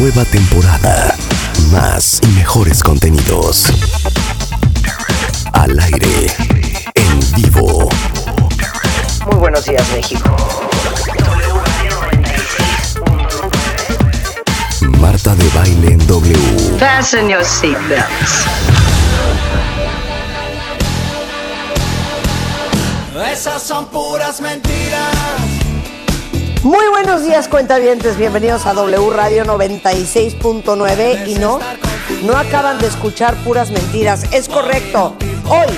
Nueva temporada. Más y mejores contenidos. Al aire. En vivo. Muy buenos días, México. Marta de baile en W. Fasten your seatbelts. Esas son puras mentiras. Muy buenos días, cuentavientes. Bienvenidos a W Radio 96.9. Y no, no acaban de escuchar puras mentiras. Es correcto. Hoy,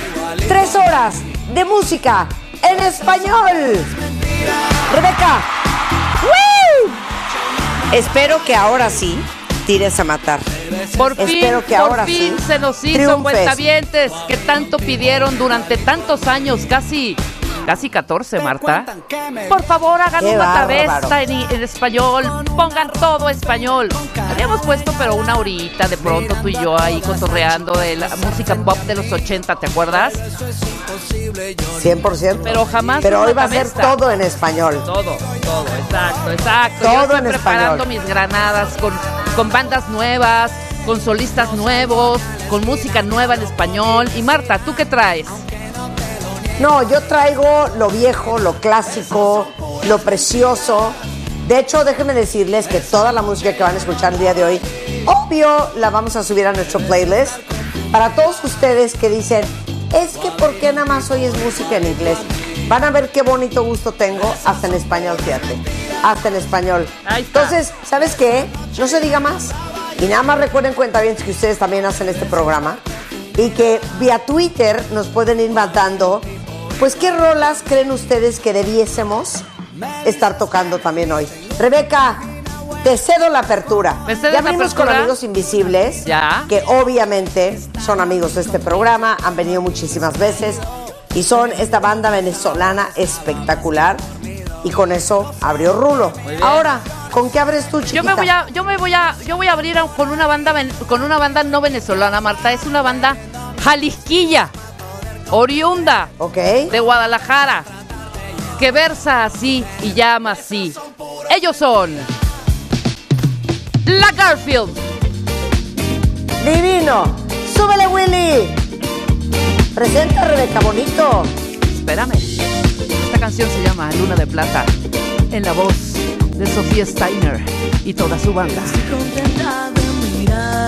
tres horas de música en español. Rebeca. ¡Woo! Espero que ahora sí tires a matar. Por fin, Espero que por ahora fin sí se nos hizo cuentavientes que tanto pidieron durante tantos años, casi, casi 14, Marta. Por favor, hagan Qué una bárbaro. cabeza en, en español, pongan todo español. Habíamos puesto, pero una horita de pronto tú y yo ahí cotorreando de la música pop de los 80, ¿te acuerdas? 100%. Pero jamás Pero hoy va a ser todo en español. Todo, todo, exacto, exacto. Todo Yo estoy en preparando español. mis granadas con, con bandas nuevas, con solistas nuevos, con música nueva en español. Y Marta, ¿tú qué traes? No, yo traigo lo viejo, lo clásico, lo precioso. De hecho, déjenme decirles que toda la música que van a escuchar el día de hoy, obvio, la vamos a subir a nuestro playlist. Para todos ustedes que dicen, es que ¿por qué nada más hoy es música en inglés? Van a ver qué bonito gusto tengo hasta en español, fíjate. Hasta en español. Entonces, ¿sabes qué? No se diga más. Y nada más recuerden, cuenta bien que ustedes también hacen este programa y que vía Twitter nos pueden ir mandando, pues qué rolas creen ustedes que debiésemos estar tocando también hoy. Rebeca, te cedo la apertura. ¿Me cedes ya la venimos con apertura? amigos invisibles, Ya. que obviamente son amigos de este programa, han venido muchísimas veces y son esta banda venezolana espectacular. Y con eso abrió Rulo. Ahora, ¿con qué abres tú, chiquita? Yo me voy a, yo me voy a, yo voy a abrir con una banda, con una banda no venezolana, Marta. Es una banda jalisquilla, oriunda Ok. de Guadalajara, que versa así y llama así. Ellos son La Garfield. Divino. Súbele, Willy. Presenta, Rebeca, bonito. Espérame. Esta canción se llama Luna de Plata, en la voz de Sofía Steiner y toda su banda. contenta de mirarte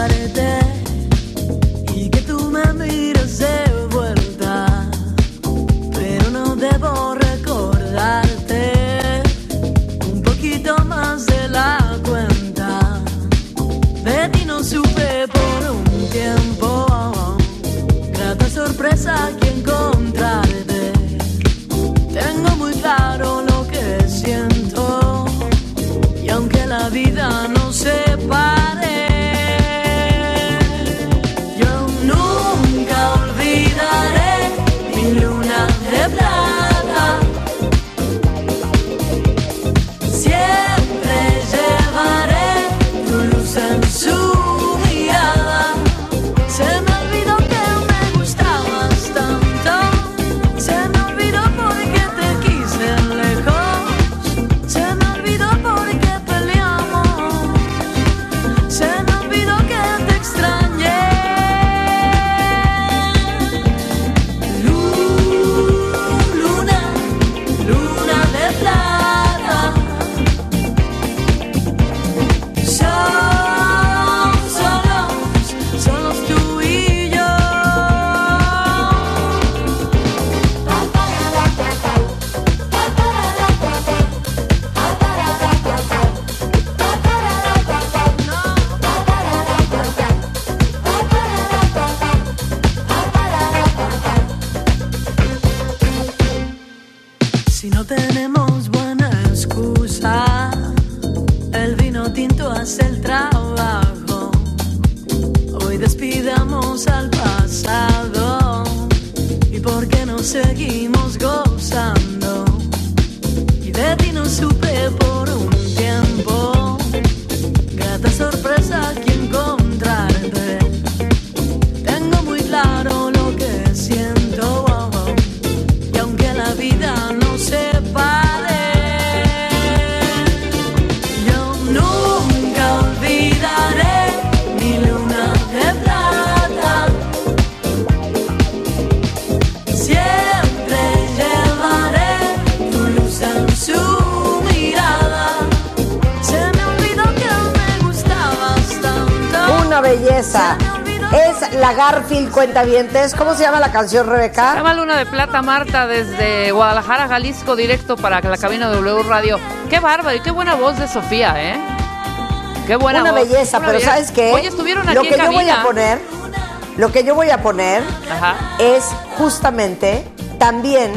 Cuentavientes. ¿Cómo se llama la canción, Se Rebeca? llama Luna de Plata Marta desde Guadalajara, Jalisco, directo para la cabina de W Radio. Qué bárbaro y qué buena voz de Sofía, ¿eh? Qué buena Una voz. belleza, Una pero belleza. ¿sabes qué? Oye, estuvieron aquí Lo que en yo voy a poner, lo que yo voy a poner Ajá. es justamente también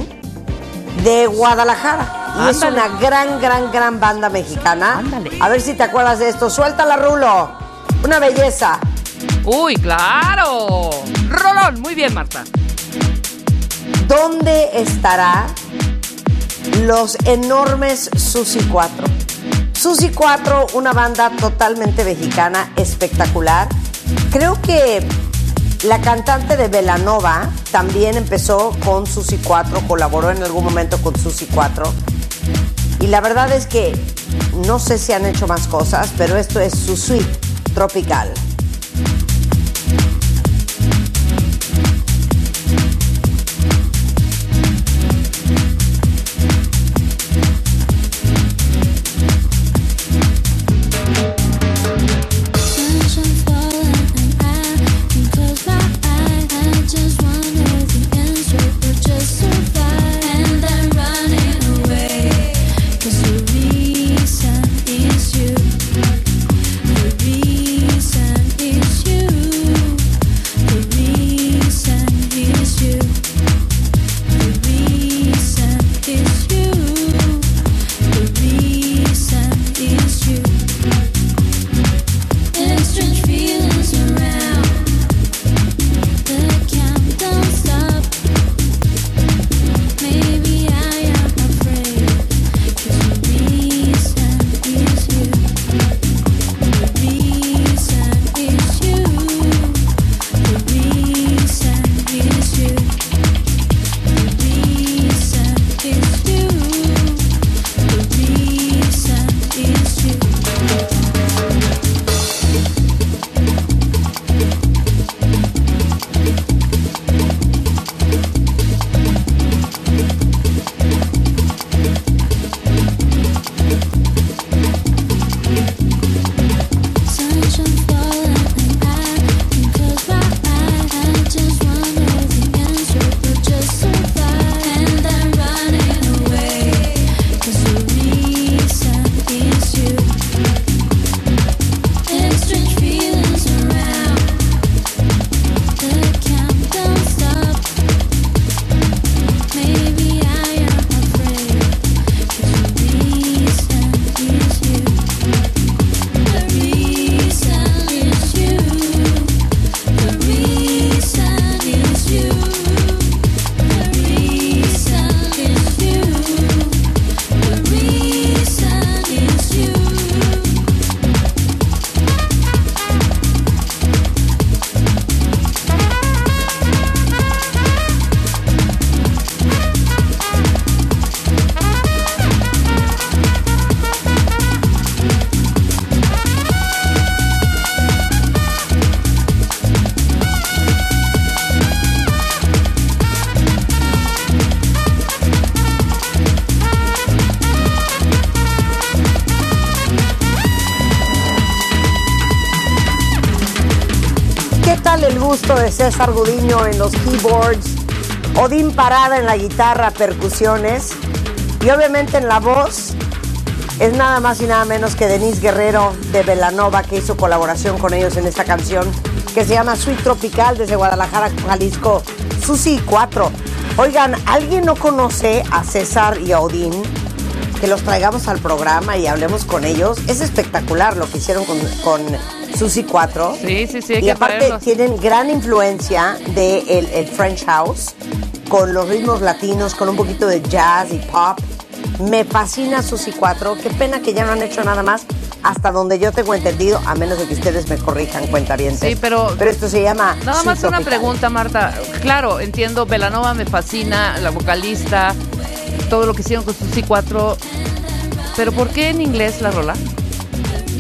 de Guadalajara. Y es una gran, gran, gran banda mexicana. Ándale. A ver si te acuerdas de esto. Suéltala, Rulo. Una belleza. Uy, claro. Muy bien, Marta. ¿Dónde estará los enormes Susi 4? Susi 4, una banda totalmente mexicana, espectacular. Creo que la cantante de Velanova también empezó con Susi 4, colaboró en algún momento con Susi 4. Y la verdad es que no sé si han hecho más cosas, pero esto es su suite tropical. César Gudiño en los keyboards? Odín Parada en la guitarra, percusiones. Y obviamente en la voz es nada más y nada menos que Denise Guerrero de Velanova, que hizo colaboración con ellos en esta canción que se llama Sweet Tropical desde Guadalajara, Jalisco. Susi 4. Oigan, ¿alguien no conoce a César y a Odín? Que los traigamos al programa y hablemos con ellos. Es espectacular lo que hicieron con, con Susi 4. Sí, sí, sí, hay y que aparte tienen gran influencia del el French House. con los ritmos latinos, con un poquito de jazz y pop. Me fascina Susi 4. Qué pena que ya no han hecho nada más hasta donde yo tengo entendido, a menos de que ustedes me corrijan, cuenta bien. Sí, pero- Pero esto se llama. Nada más una pregunta, Marta. Claro, entiendo, Velanova me fascina, la vocalista, todo lo que hicieron con Susi 4. Pero ¿por qué en inglés la rola?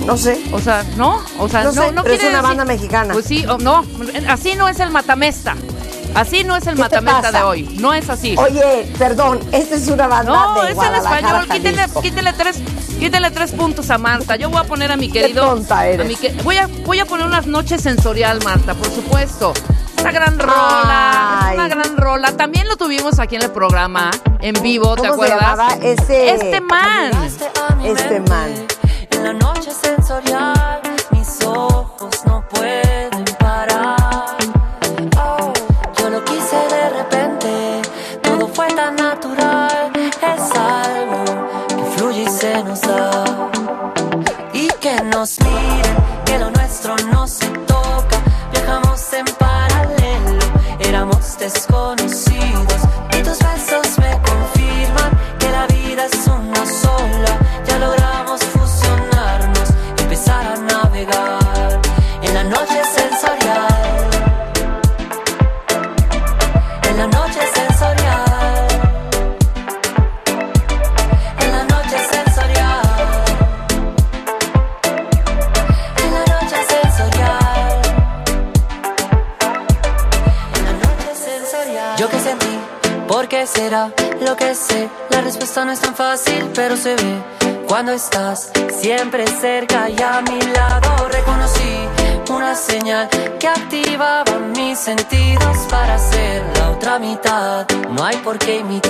No sé. O sea, ¿no? O sea, No no, sé, no pero es una decir- banda mexicana. Pues sí, o- no, así no es el matamesta. Así no es el ¿Qué matamesta de hoy. No es así. Oye, perdón, esta es una banda no, de es en español. Quítele, quítele tres, quítele tres puntos a Marta. Yo voy a poner a mi Qué querido. tonta eres. a mi que- voy, a, voy a poner unas noches sensorial, Marta, por supuesto. Esta gran rola, Ay. una gran rola. También lo tuvimos aquí en el programa, en vivo, ¿te ¿Cómo se acuerdas? llamaba? Ese- Este man. Este man. Cuando estás siempre cerca y a mi lado. Reconocí una señal que activaba mis sentidos para hacer la otra mitad. No hay por qué imitar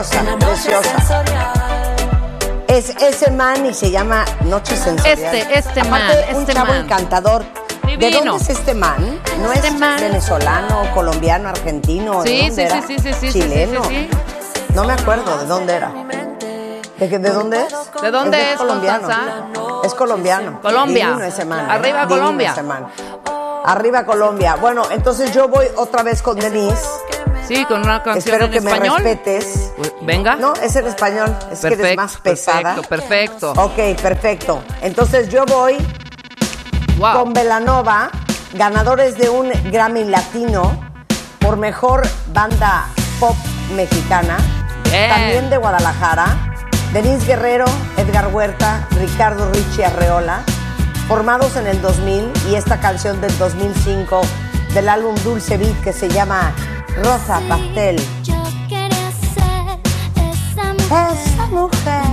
Preciosa, preciosa. Es ese man y se llama Noche Sensorial. Este, este Aparte, man, un este chavo man. encantador. ¿De Divino. dónde es este man? ¿No Este es man. venezolano, colombiano, argentino? ¿De Sí, dónde sí, era? sí, sí, sí, sí, sí, Chileno. sí, sí. No me acuerdo de dónde era. ¿De, qué- de dónde es? ¿De dónde es, colombiano. Constanza? Es colombiano. Colombia. Divino ese man. ¿eh? Arriba Divino Colombia. ese man. Arriba Colombia. Bueno, entonces yo voy otra vez con Denise. Sí, con una canción Espero en que me español. respetes. Venga. No, es en español. Es que eres perfecto, más pesada. perfecto, perfecto. Ok, perfecto. Entonces yo voy Wow. con Velanova, ganadores de un Grammy Latino por mejor banda pop mexicana, Bien. también de Guadalajara, Denise Guerrero, Edgar Huerta, Ricardo Ricci Arreola, formados en el 2000 y esta canción del 2005 del álbum Dulce Beat que se llama Rosa Pastel. Yo quería ser esa mujer,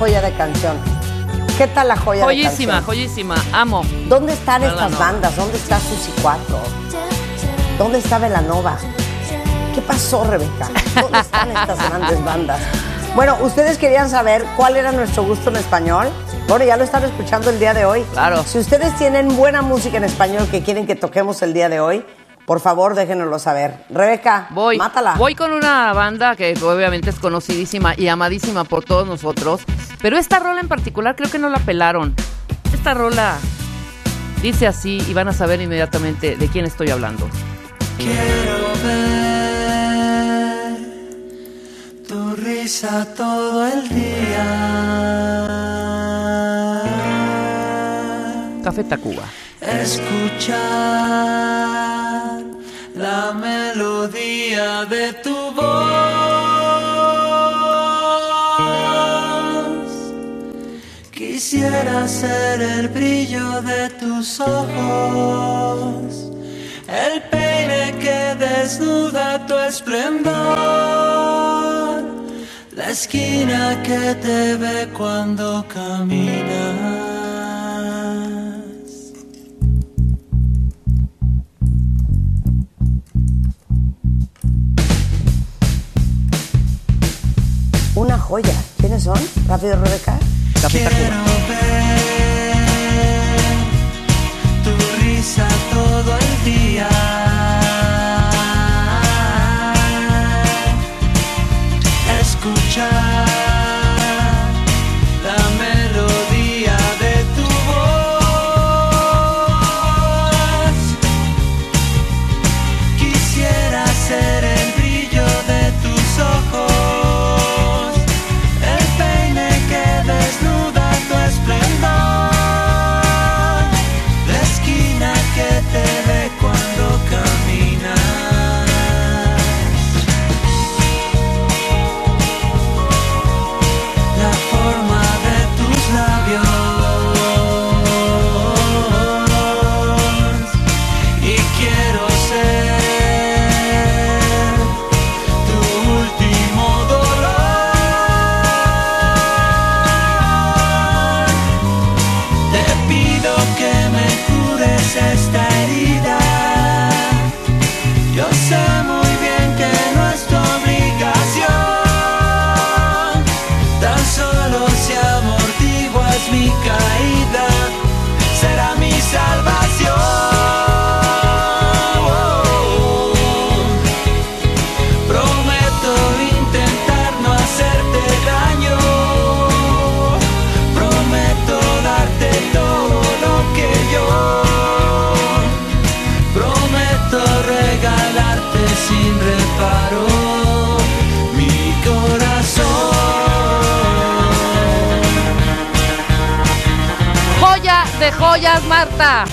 joya de canción? ¿Qué tal la joya de Joyísima, canción? joyísima. Amo. ¿Dónde están Velanova. estas bandas? ¿Dónde está Susi 4? ¿Dónde está Velanova? ¿Qué pasó, Rebeca? ¿Dónde están estas grandes bandas? Bueno, ustedes querían saber cuál era nuestro gusto en español. Bueno, ya lo están escuchando el día de hoy. Claro. Si ustedes tienen buena música en español que quieren que toquemos el día de hoy, por favor, déjenoslo saber. Rebeca, Voy. mátala. Voy con una banda que obviamente es conocidísima y amadísima por todos nosotros. Pero esta rola en particular creo que no la pelaron. Esta rola dice así y van a saber inmediatamente de quién estoy hablando. Quiero ver tu risa todo el día. Café Tacuba. Escuchar la melodía de tu voz. Quisiera ser el brillo de tus ojos, el peine que desnuda tu esplendor, la esquina que te ve cuando caminas. Una joya. ¿Quiénes son? Rápido, Rebeca. Café Tacuba. tu risa todo el día. Joyas, Marta.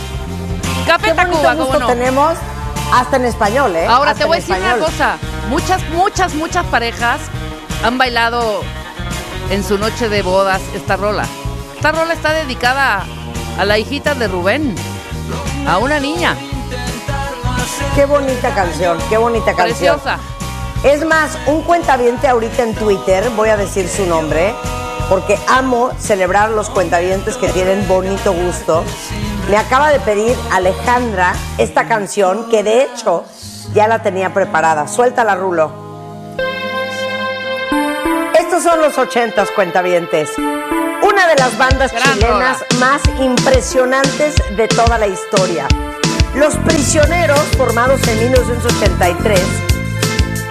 Café Qué gusto no. tenemos hasta en español, ¿eh? Ahora Hasta te voy a decir una cosa. Muchas, muchas, muchas parejas han bailado en su noche de bodas esta rola. Esta rola está dedicada a la hijita de Rubén, a una niña Qué bonita canción, qué bonita canción. preciosa. Es más, un cuentaviente ahorita en Twitter, voy a decir su nombre, porque amo celebrar los cuentavientes que tienen bonito gusto. Me acaba de pedir Alejandra esta canción, que de hecho ya la tenía preparada. Suéltala, Rulo. Estos son los ochentas cuentavientes. Una de las bandas chilenas más impresionantes de toda la historia. Los Prisioneros, formados en 1983,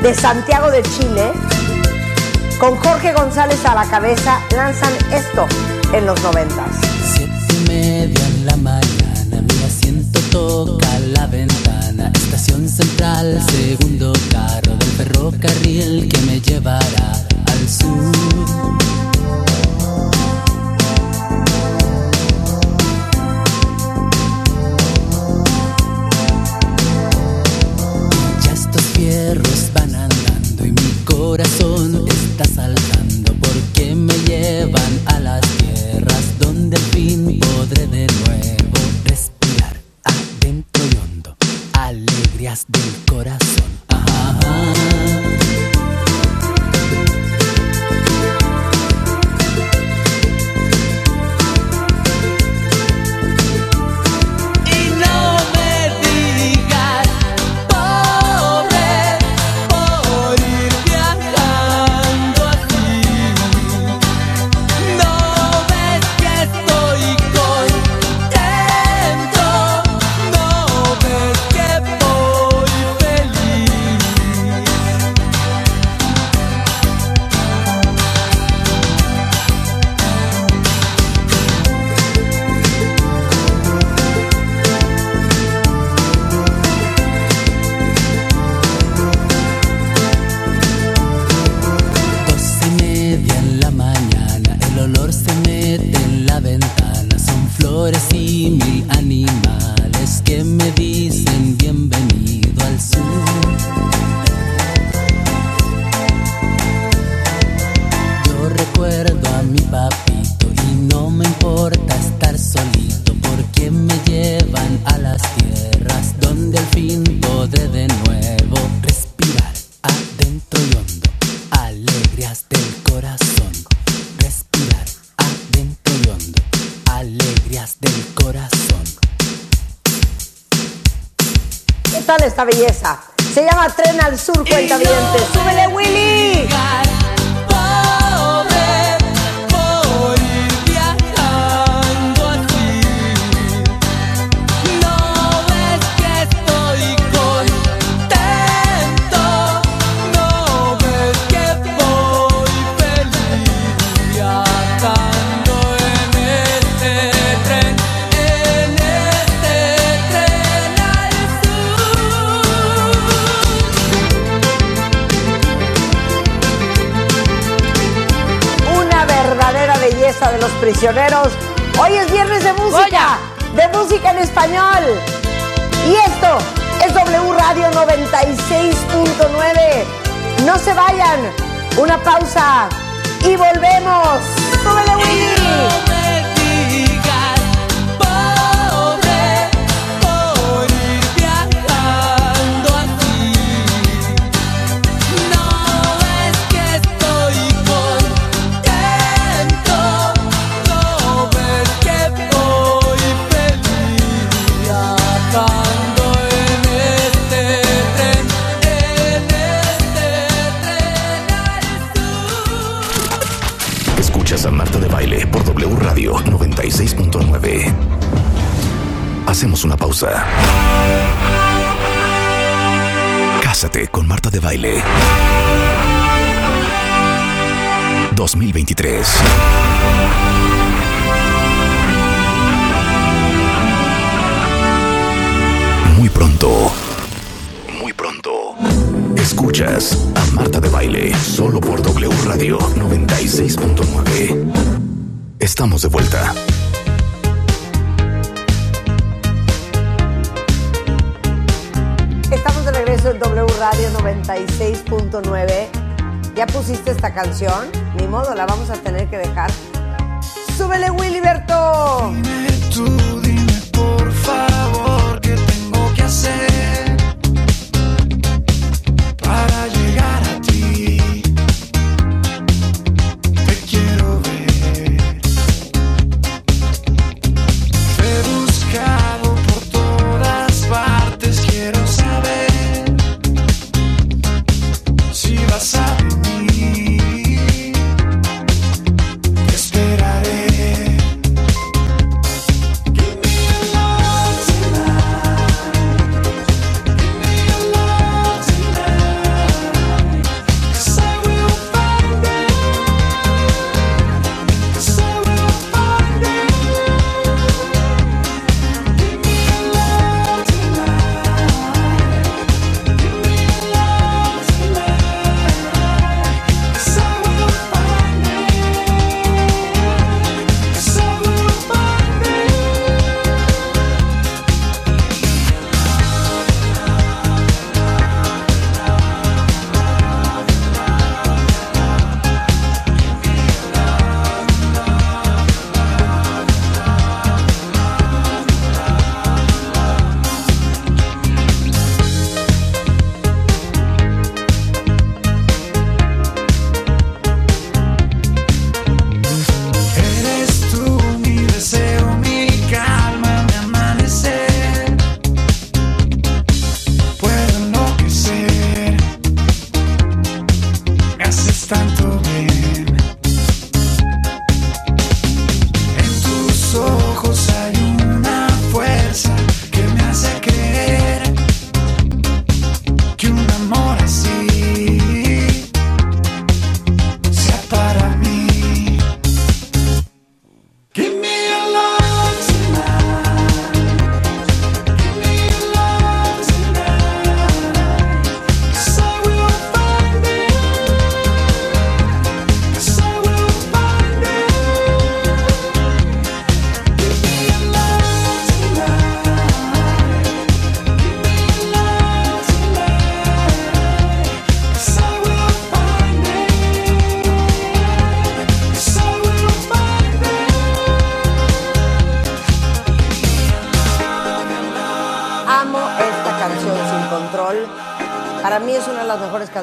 de Santiago de Chile, con Jorge González a la cabeza, lanzan esto en los noventas. Siete y media en la mañana, mi asiento toca la ventana. Estación central, segundo carro del ferrocarril que me llevará al sur.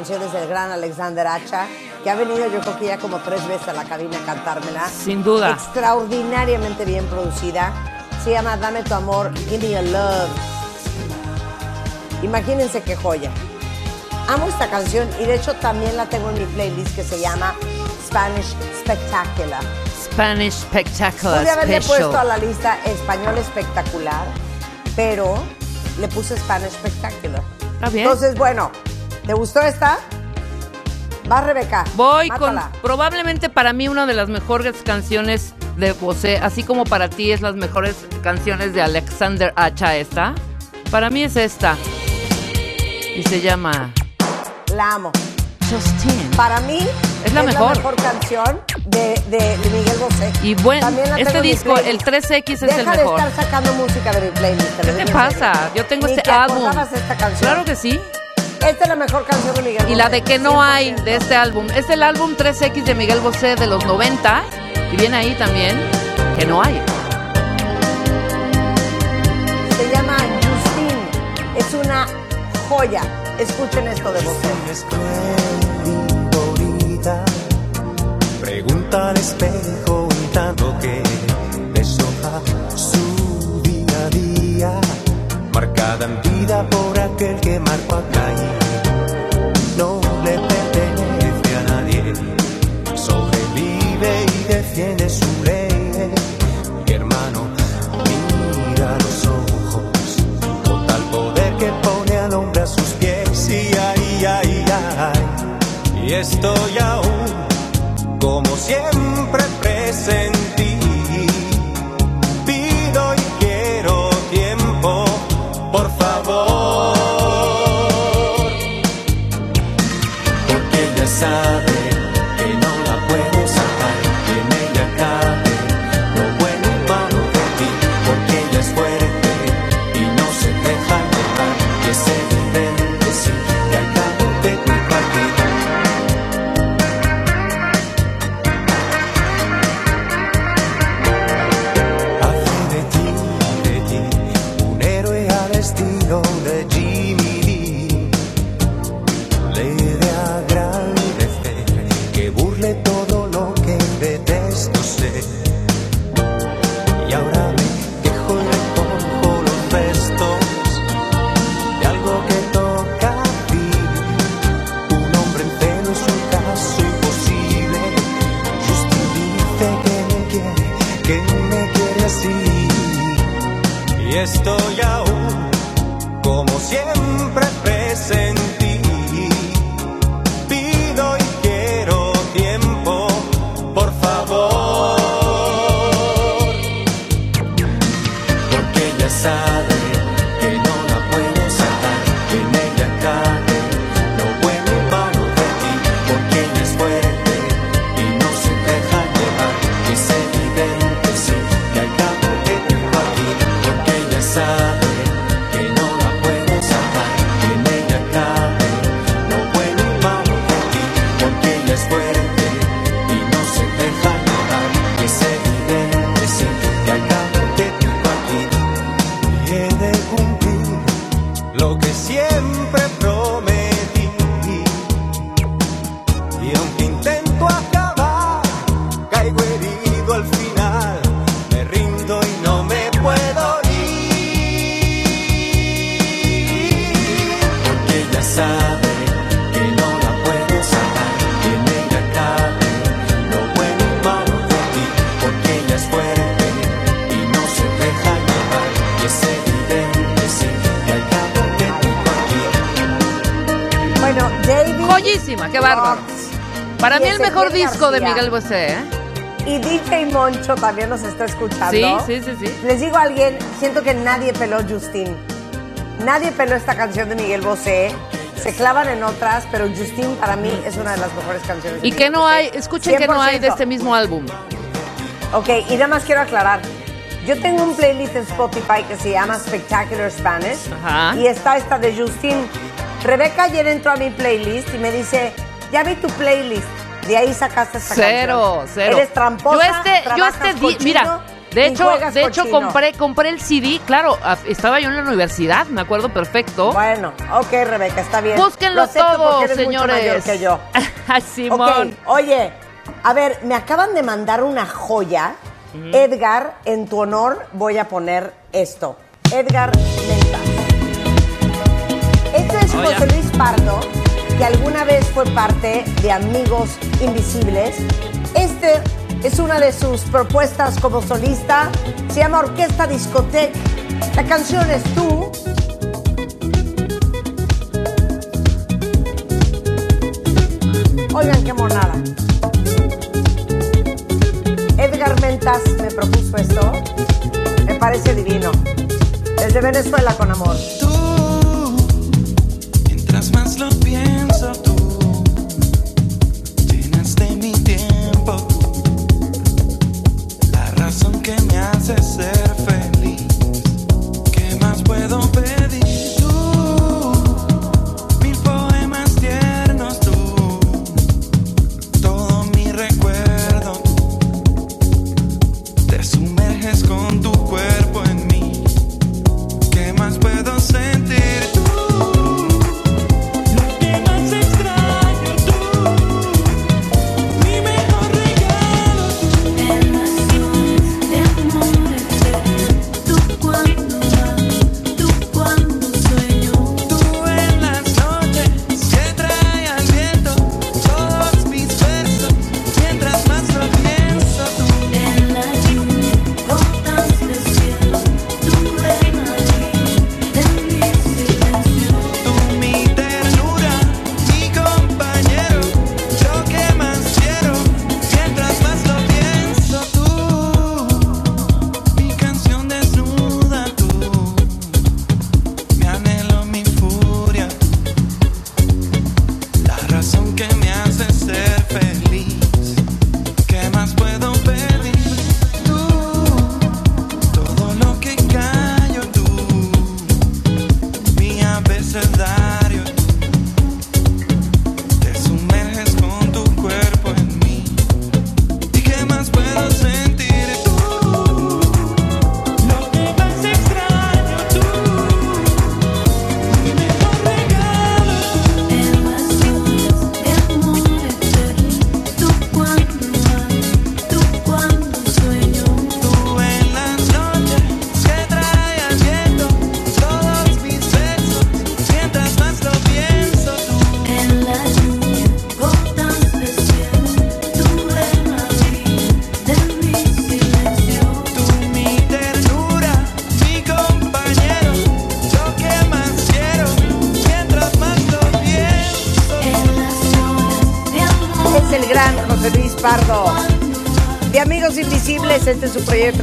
Canciones del gran Alexander Hacha, que ha venido yo creo que ya como tres veces a la cabina a cantármela. Sin duda. Extraordinariamente bien producida. Se llama Dame tu amor, Give me your love. Imagínense qué joya. Amo esta canción y de hecho también la tengo en mi playlist que se llama Spanish Spectacular. Spanish Spectacular Pude haberle Special. puesto a la lista español espectacular, pero le puse Spanish Spectacular. Está bien. Entonces, bueno, ¿te gustó esta? Va Rebeca. Voy mátala. con probablemente para mí una de las mejores canciones de José, así como para ti es las mejores canciones de Alexander Hacha esta. Para mí es esta. Y se llama La amo. Justin. Para mí Es la mejor. canción de, de, de Miguel Bosé. Y bueno, la este disco, el playlist. 3X es Deja el de mejor. estar sacando música de mi playlist. ¿Qué te pasa? Yo tengo Ni este te álbum. de esta canción. Claro que sí. Esta es la mejor canción de Miguel Y la Bosé, de que no hay 100%. de este álbum. Es el álbum 3X de Miguel Bosé de los 90. Y viene ahí también que no hay. Se llama Justine. Es una joya. Escuchen esto de Bosé. Pregunta al espejo un tanto que deshoja su día a día, marcada en vida por aquel que marcó acá y estoy disco de García. Miguel Bosé, ¿eh? Y DJ Moncho también nos está escuchando. Sí, sí, sí, sí. Les digo a alguien, siento que nadie peló Justin. Nadie peló esta canción de Miguel Bosé. Se clavan en otras, pero Justin para mí es una de las mejores canciones. de Y que Miguel no Bosé. hay, escuchen que no hay de 100%. este mismo álbum. Ok, y nada más quiero aclarar. Yo tengo un playlist en Spotify que se llama Spectacular Spanish. Ajá. Y está esta de Justin. Rebeca ayer entró a mi playlist y me dice, ya vi tu playlist. De ahí sacaste esta Cero, canción. cero. Eres tramposa, Yo este- yo este cochino mira, De hecho, de hecho cochino. compré, compré el CD, claro, estaba yo en la universidad, me acuerdo perfecto. Bueno, ok, Rebeca, está bien. Búsquenlo Lo acepto porque todo, eres mucho mayor señores. que yo. Simón. Ok, oye, a ver, me acaban de mandar una joya. Edgar, en tu honor voy a poner esto. Edgar Menta. Este es Oh, José. Luis Pardo, que alguna vez fue parte de Amigos Invisibles. Este es una de sus propuestas como solista. Se llama Orquesta Discoteca. La canción es Tú. Oigan qué monada. Edgar Mentas me propuso esto. Me parece divino. Desde Venezuela con amor.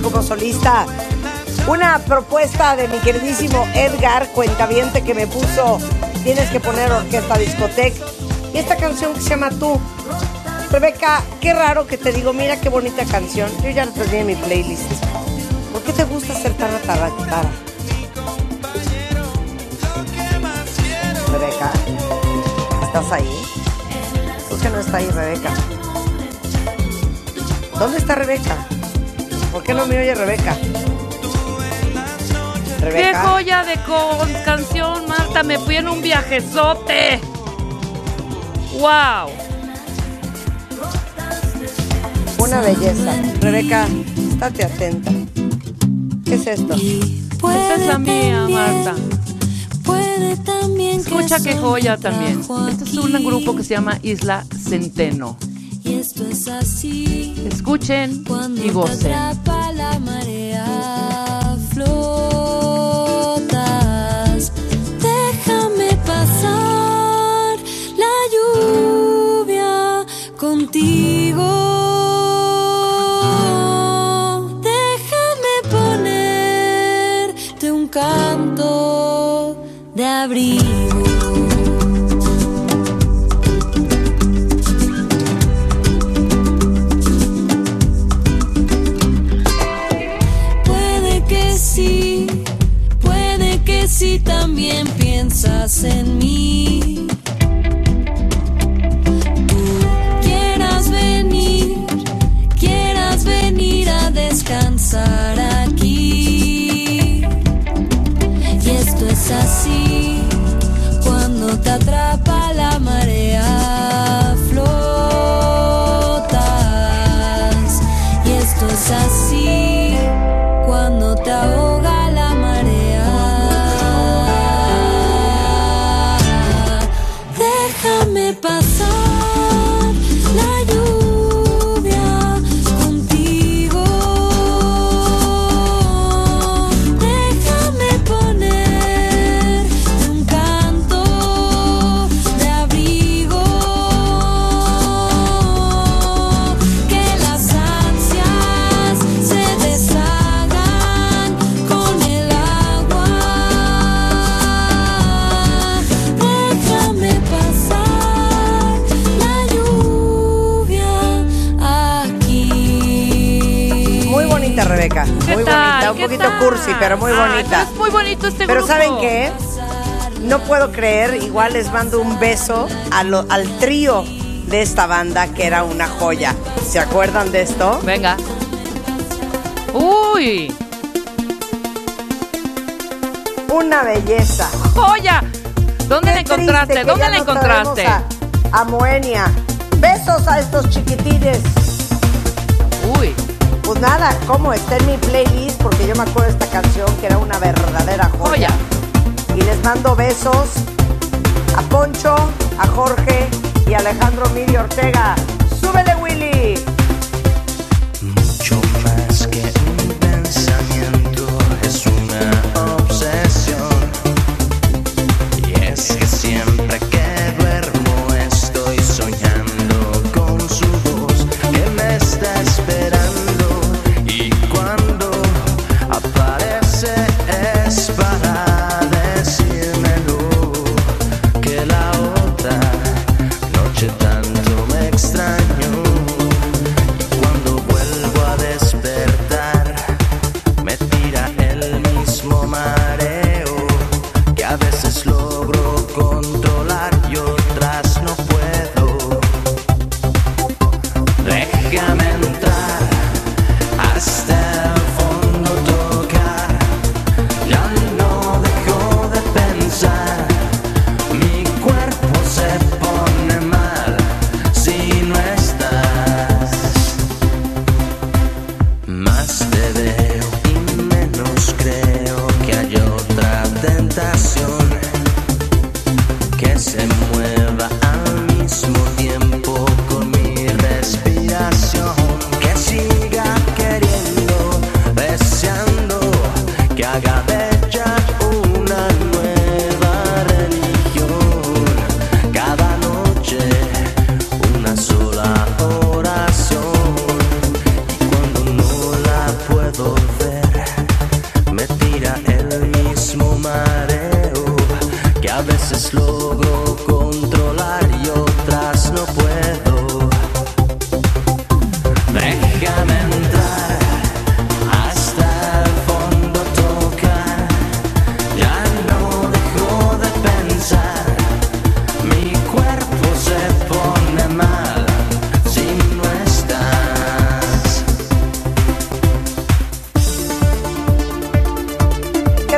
Como solista. Una propuesta de mi queridísimo Edgar, cuentaviente, que me puso, tienes que poner Orquesta Discoteca. Y esta canción que se llama Tú. Rebeca, qué raro que te digo, mira qué bonita canción. Yo ya la tenía en mi playlist. ¿Por qué te gusta ser tan atarantara? Rebeca, ¿estás ahí? ¿Por qué no está ahí Rebeca? ¿Dónde está Rebeca? ¿Por qué no me oye Rebeca? ¡Qué Rebeca. joya de con canción, Marta! Me fui en un viajezote. ¡Wow! Una belleza. Rebeca, estate atenta. ¿Qué es esto? Esta es la mía, Marta. Puede también Escucha qué joya también. Este es un grupo que se llama Isla Centeno. Y esto es así. Escuchen y gocen. send me. Pero muy Ay, bonita. pero es muy bonito este Pero grupo. ¿saben qué? No puedo creer, igual les mando un beso a lo- al trío de esta banda que era una joya. ¿Se acuerdan de esto? Venga. Uy, Una belleza. joya. ¿Dónde Qué la encontraste? ¿Dónde la no encontraste? A, a Moenia. Besos a estos chiquitines. Uy, Pues nada, ¿cómo? Está en mi playlist porque yo me acuerdo de esta canción que era una verdadera joya. joya. Y les mando besos a Poncho, a Jorge y a Alejandro Miri Ortega.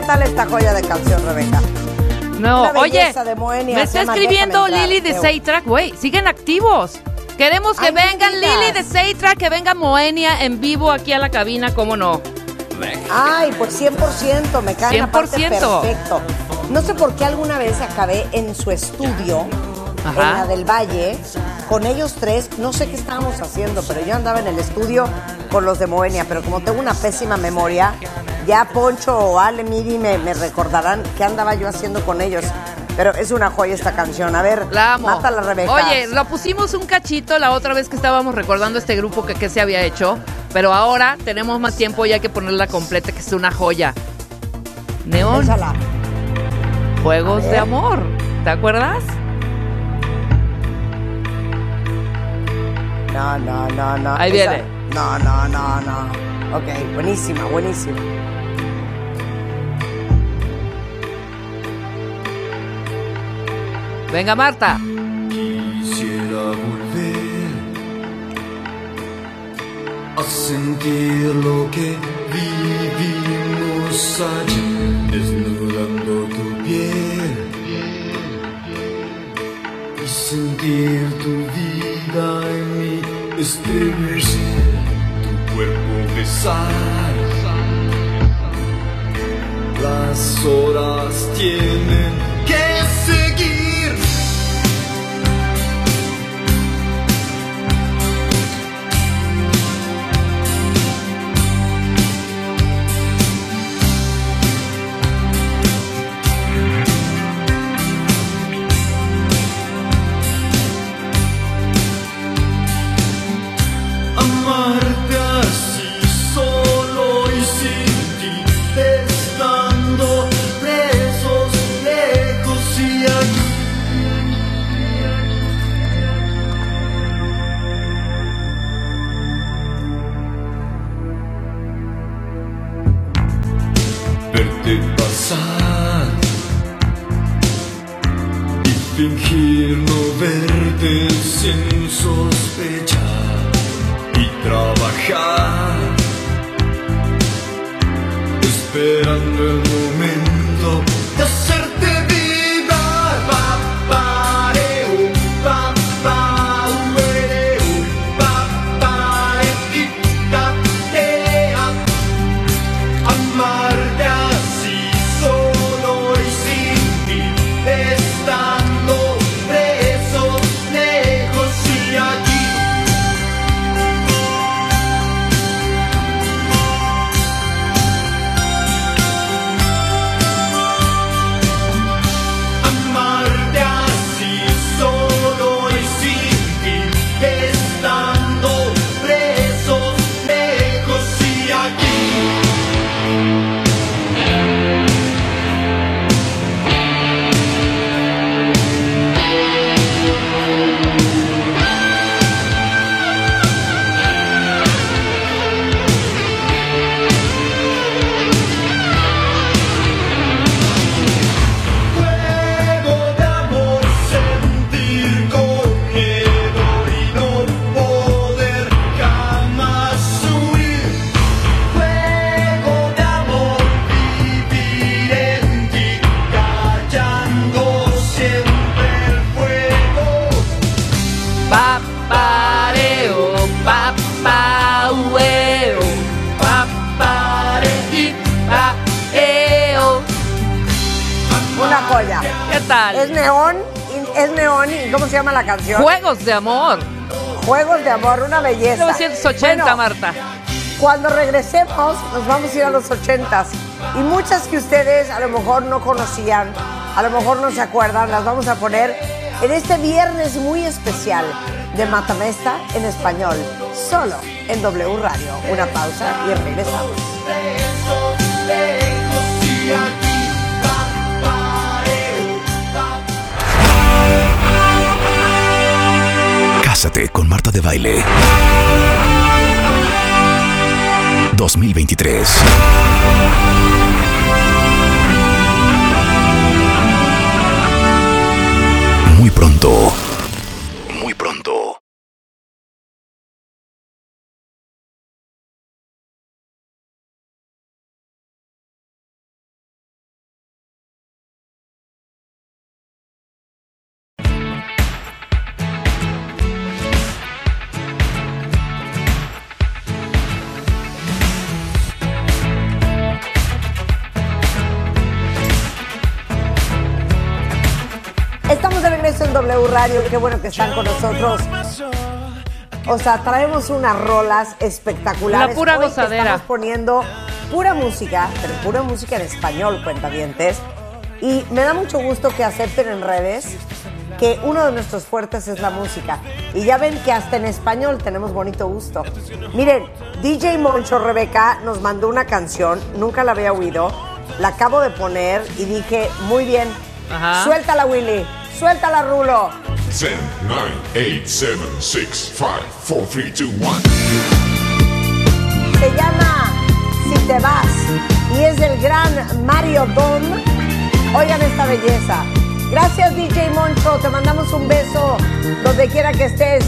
¿Qué tal esta joya de canción, Rebeca? No, oye, Moenia, me está escribiendo Lili de. Seitrack, güey, siguen activos. Queremos que Ay, vengan. Lili de Seitrack, que venga Moenia en vivo aquí a la cabina, ¿cómo no? Ay, pues 100%, me cae en la parte 100%. perfecto. No sé por qué alguna vez acabé en su estudio, Ajá. en la del Valle, con ellos tres. No sé qué estábamos haciendo, pero yo andaba en el estudio con los de Moenia, pero como tengo una pésima memoria, ya Poncho o Ale Miri me, me recordarán qué andaba yo haciendo con ellos. Pero es una joya esta canción. A ver, La amo. mátala, Rebeca. Oye, lo pusimos un cachito la otra vez que estábamos recordando este grupo que, que se había hecho, pero ahora tenemos más tiempo y hay que ponerla completa, que es una joya. Neón. Juegos de. Amor. ¿Te acuerdas? No, no, no, no. Ahí Esa- viene. No, no, no, no. Ok, buenísima, buenísima. Venga, Marta. Quisiera volver a sentir lo que vivimos ayer, desnudando tu piel y sentir tu vida en mí, estremecer tu cuerpo besar. Las horas tienen que seguir. Verte sin sospechar y trabajar esperando el momento ¿Qué tal? Es neón, y- es neón y ¿cómo se llama la canción? Juegos de amor. Juegos de amor, una belleza. 1980, Bueno, Marta. Cuando regresemos, nos vamos a ir a los 80s. Y muchas que ustedes a lo mejor no conocían, a lo mejor no se acuerdan, las vamos a poner en este viernes muy especial de Matamesta en español, solo en W Radio. Una pausa y regresamos. Cásate con Marta de Baile. 2023. Muy pronto. Qué bueno que están con nosotros. O sea, traemos unas rolas espectaculares. La pura Hoy gozadera. Estamos poniendo pura música, pero pura música en español, cuentavientes. Y me da mucho gusto que acepten en redes que uno de nuestros fuertes es la música. Y ya ven que hasta en español tenemos bonito gusto. Miren, DJ Moncho Rebeca nos mandó una canción, nunca la había oído, la acabo de poner y dije, muy bien, Ajá. suéltala Willy, suéltala Rulo. 10, 9, 8, 7, 6, 5, 4, 3, 2, 1. Se llama Si te vas y es del gran Mario Dom. Oigan esta belleza. Gracias DJ Moncho, te mandamos un beso donde quiera que estés.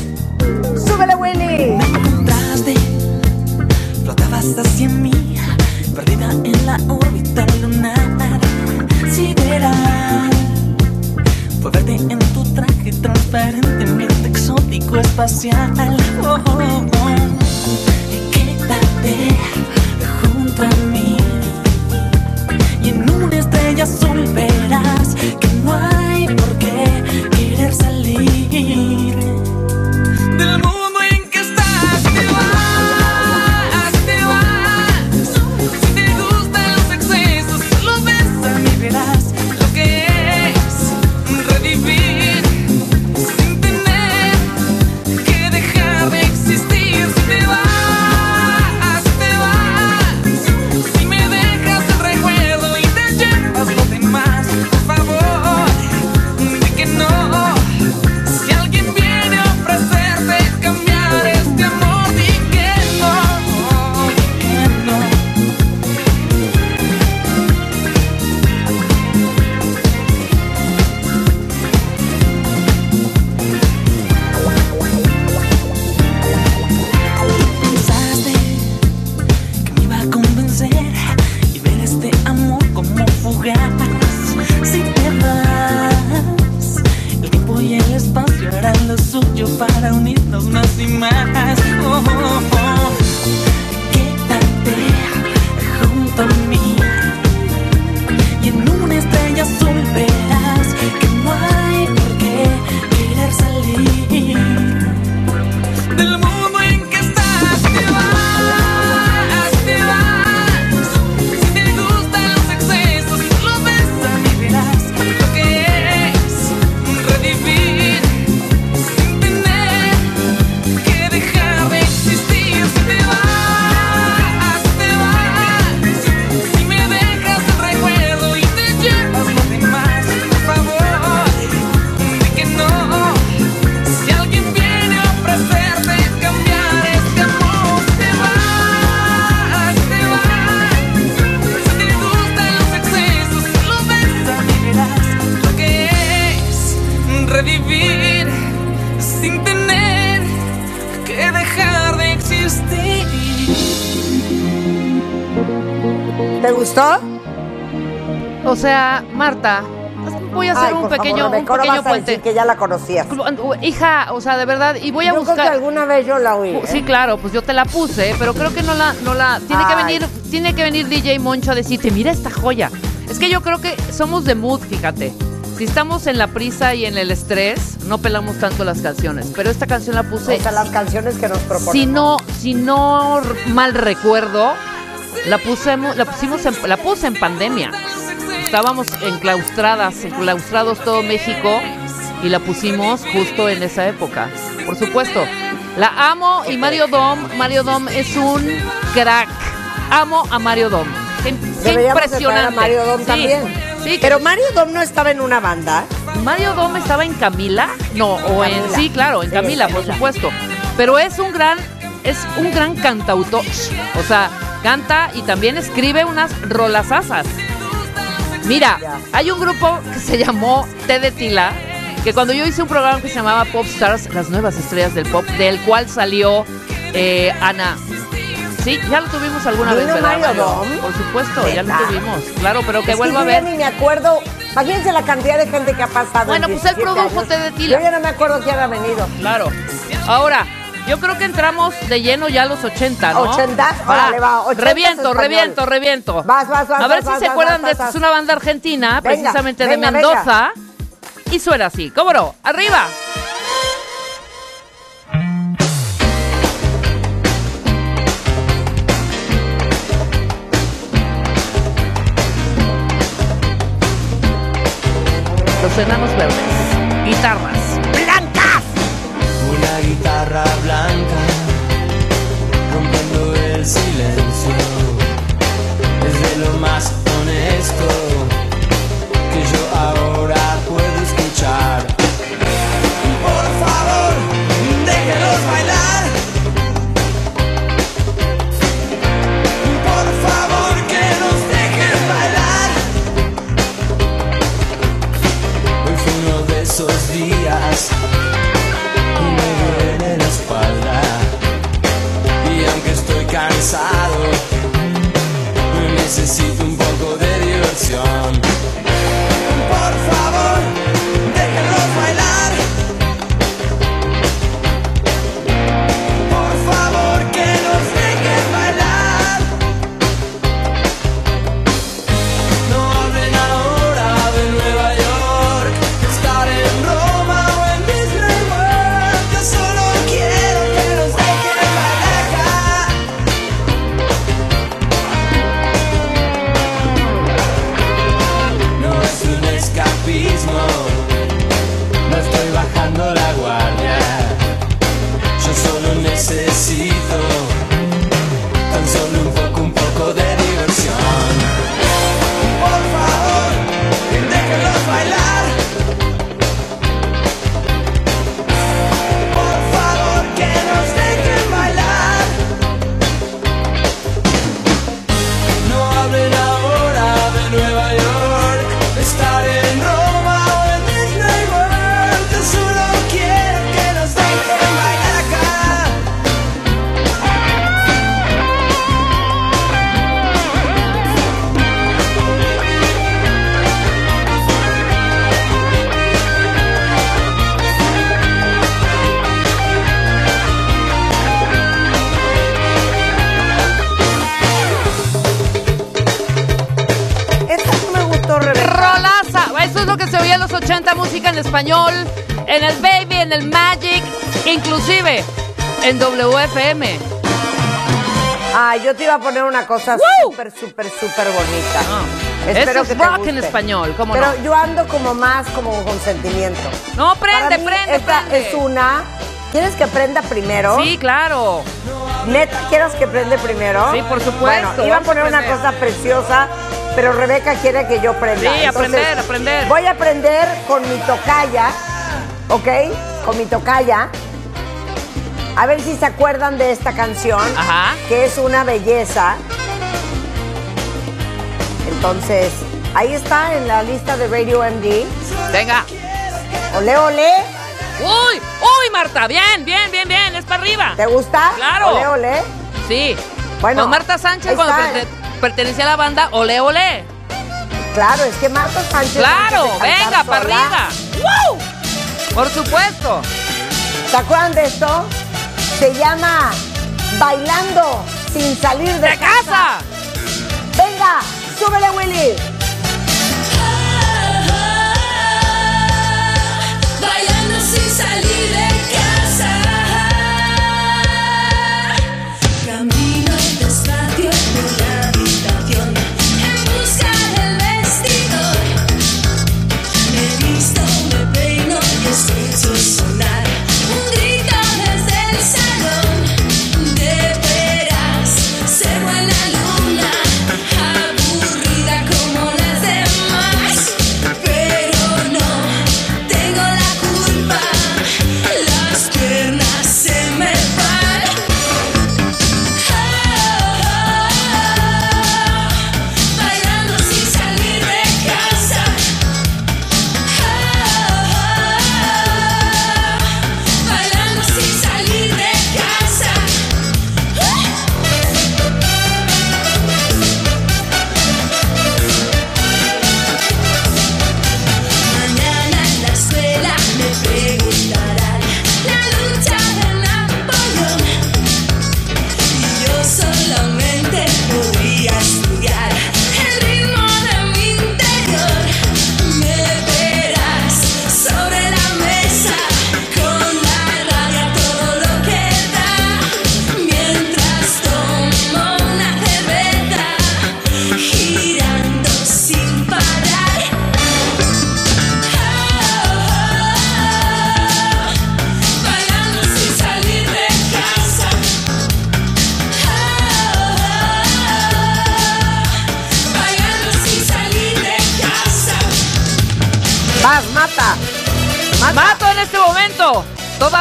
¡Súbele Willy! encontraste, flotabas hacia mí, perdida en la órbita lunar sideral. Fue verte en tu traje transparentemente exótico espacial. Oh, oh, oh. Quédate junto a mí y en una estrella azul verás que no hay por qué querer salir sea, Marta, voy a hacer Ay, un pequeño, favor, un pequeño vas a decir puente. que ya la conocías. Hija, o sea, de verdad, y voy a yo buscar. creo que alguna vez yo la oí. ¿eh? Sí, claro, pues yo te la puse, pero creo que no la, no la. Tiene que venir, tiene que venir DJ Moncho a decirte, mira esta joya. Es que yo creo que somos de mood, fíjate. Si estamos en la prisa y en el estrés, no pelamos tanto las canciones. Pero esta canción la puse. O sea, las canciones que nos proponen. Si no, si no mal recuerdo, la pusemos, la pusimos en, la puse en pandemia. Estábamos enclaustradas, enclaustrados todo México y la pusimos justo en esa época. Por supuesto. La amo y Mario Dom, Mario Dom es un crack. Amo a Mario Dom. Qué, impresionante. a Mario Dom Sí, también. Sí, Pero Mario Dom no estaba en una banda. Mario Dom estaba en Camila, no, o en sí, claro, en Sí, Camila, por supuesto. Pero es un gran, es un gran cantautor. O sea, canta y también escribe unas rolasasas. Mira, hay un grupo que se llamó T de Tila, que cuando yo hice un programa que se llamaba Pop Stars, las nuevas estrellas del pop, del cual salió eh, Ana. Sí, ya lo tuvimos alguna ¿Vino vez, ¿verdad, Mario Dom? Por supuesto, ya lo tuvimos. Claro, pero que Es vuelva a yo ver. ni me acuerdo. Imagínense la cantidad de gente que ha pasado. Bueno, en pues él 17 produjo. Té de Tila. Yo ya no me acuerdo quién ha venido. Claro. Ahora, yo creo que entramos de lleno ya a los 80, ¿no? ¿Ochentas? Órale, va, ochentas Reviento, español. reviento, reviento. Vas, vas, vas, A ver vas, si vas, se vas, acuerdan vas, de vas. Es una banda argentina, Venga, precisamente venga, de Mendoza. Y suena así. ¿Cómo no? ¡Arriba! Los enanos verdes. Guitarras. ¡Blancas! Una guitarra español, en el Baby, en el Magic, inclusive en WFM. Ay, yo te iba a poner una cosa súper, súper, súper bonita. Eso Espero es que te rock guste. en español, ¿cómo Pero no? yo ando como más como con sentimiento. No, prende, Para mí, prende, esta prende. es una... ¿Quieres que prenda primero? Sí, claro. ¿Neta quieres que prende primero? Sí, por supuesto, Bueno, iba a vamos a poner una cosa preciosa, pero Rebeca quiere que yo prenda. Sí, aprender, aprender. Voy a aprender con mi tocaya, ¿ok? Con mi tocaya. A ver si se acuerdan de esta canción, Ajá. que es una belleza. Entonces, ahí está en la lista de Radio MD. Venga. Ole, ole. Uy, uy, Marta, bien, bien, bien, bien, es para arriba. ¿Te gusta? Claro. Ole, ole. Sí. Bueno, Con Marta Sánchez cuando pre- pertenecía a la banda Ole Ole. Claro, es que Marta Sánchez. Claro, venga, para arriba. ¡Woo! Por supuesto. ¿Se acuerdan de esto? Se llama Bailando sin salir de, ¡De casa! Venga, súbele, Willy.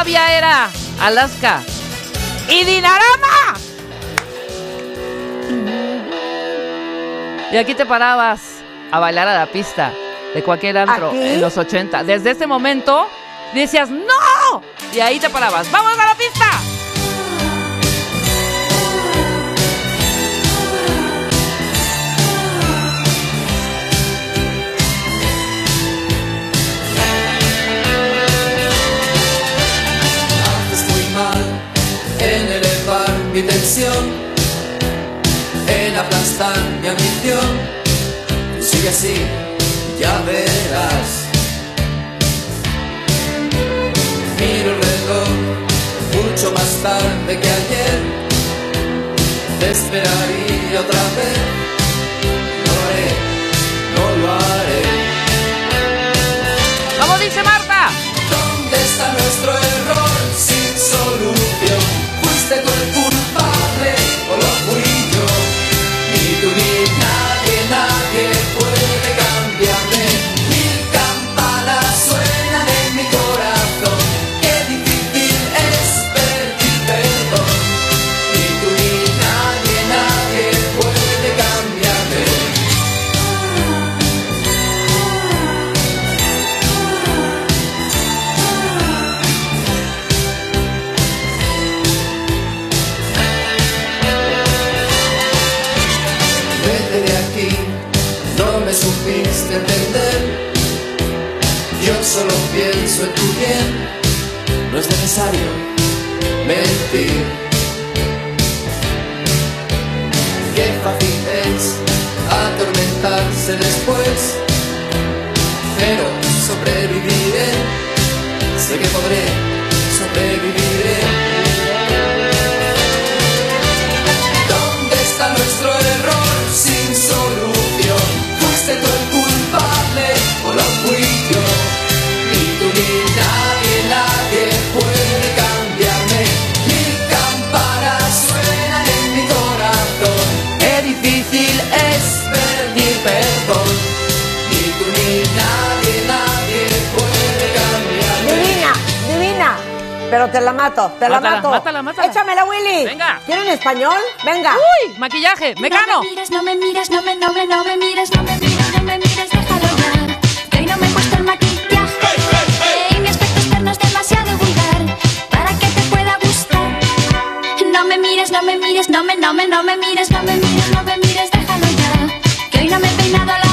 Era Alaska. ¡Y Dinarama! Y aquí te parabas a bailar a la pista de cualquier antro ¿Aquí? en los 80. Desde ese momento decías ¡No! Y ahí te parabas. ¡Vamos a Sigue así, ya verás. Miro el reloj mucho más tarde que ayer. Te esperaría otra vez. Qué fácil es atormentarse después, pero sobreviviré, sé que podré, Pero te la mato, te mátala, la mato. Mátala, mátala. Échamela, Willy. Venga. ¿Quieren español? Venga. Uy, maquillaje, me gano. No me mires, no me mires, no me, no me, no me mires, no me mires, no me mires, déjalo ya. Que hoy no me he puesto el maquillaje. Hey, hey, hey. Y mi aspecto externo es demasiado vulgar para que te pueda gustar. No me mires, no me mires, no me, no me, no me mires, no me mires, no me mires, déjalo ya. Que hoy no me he peinado la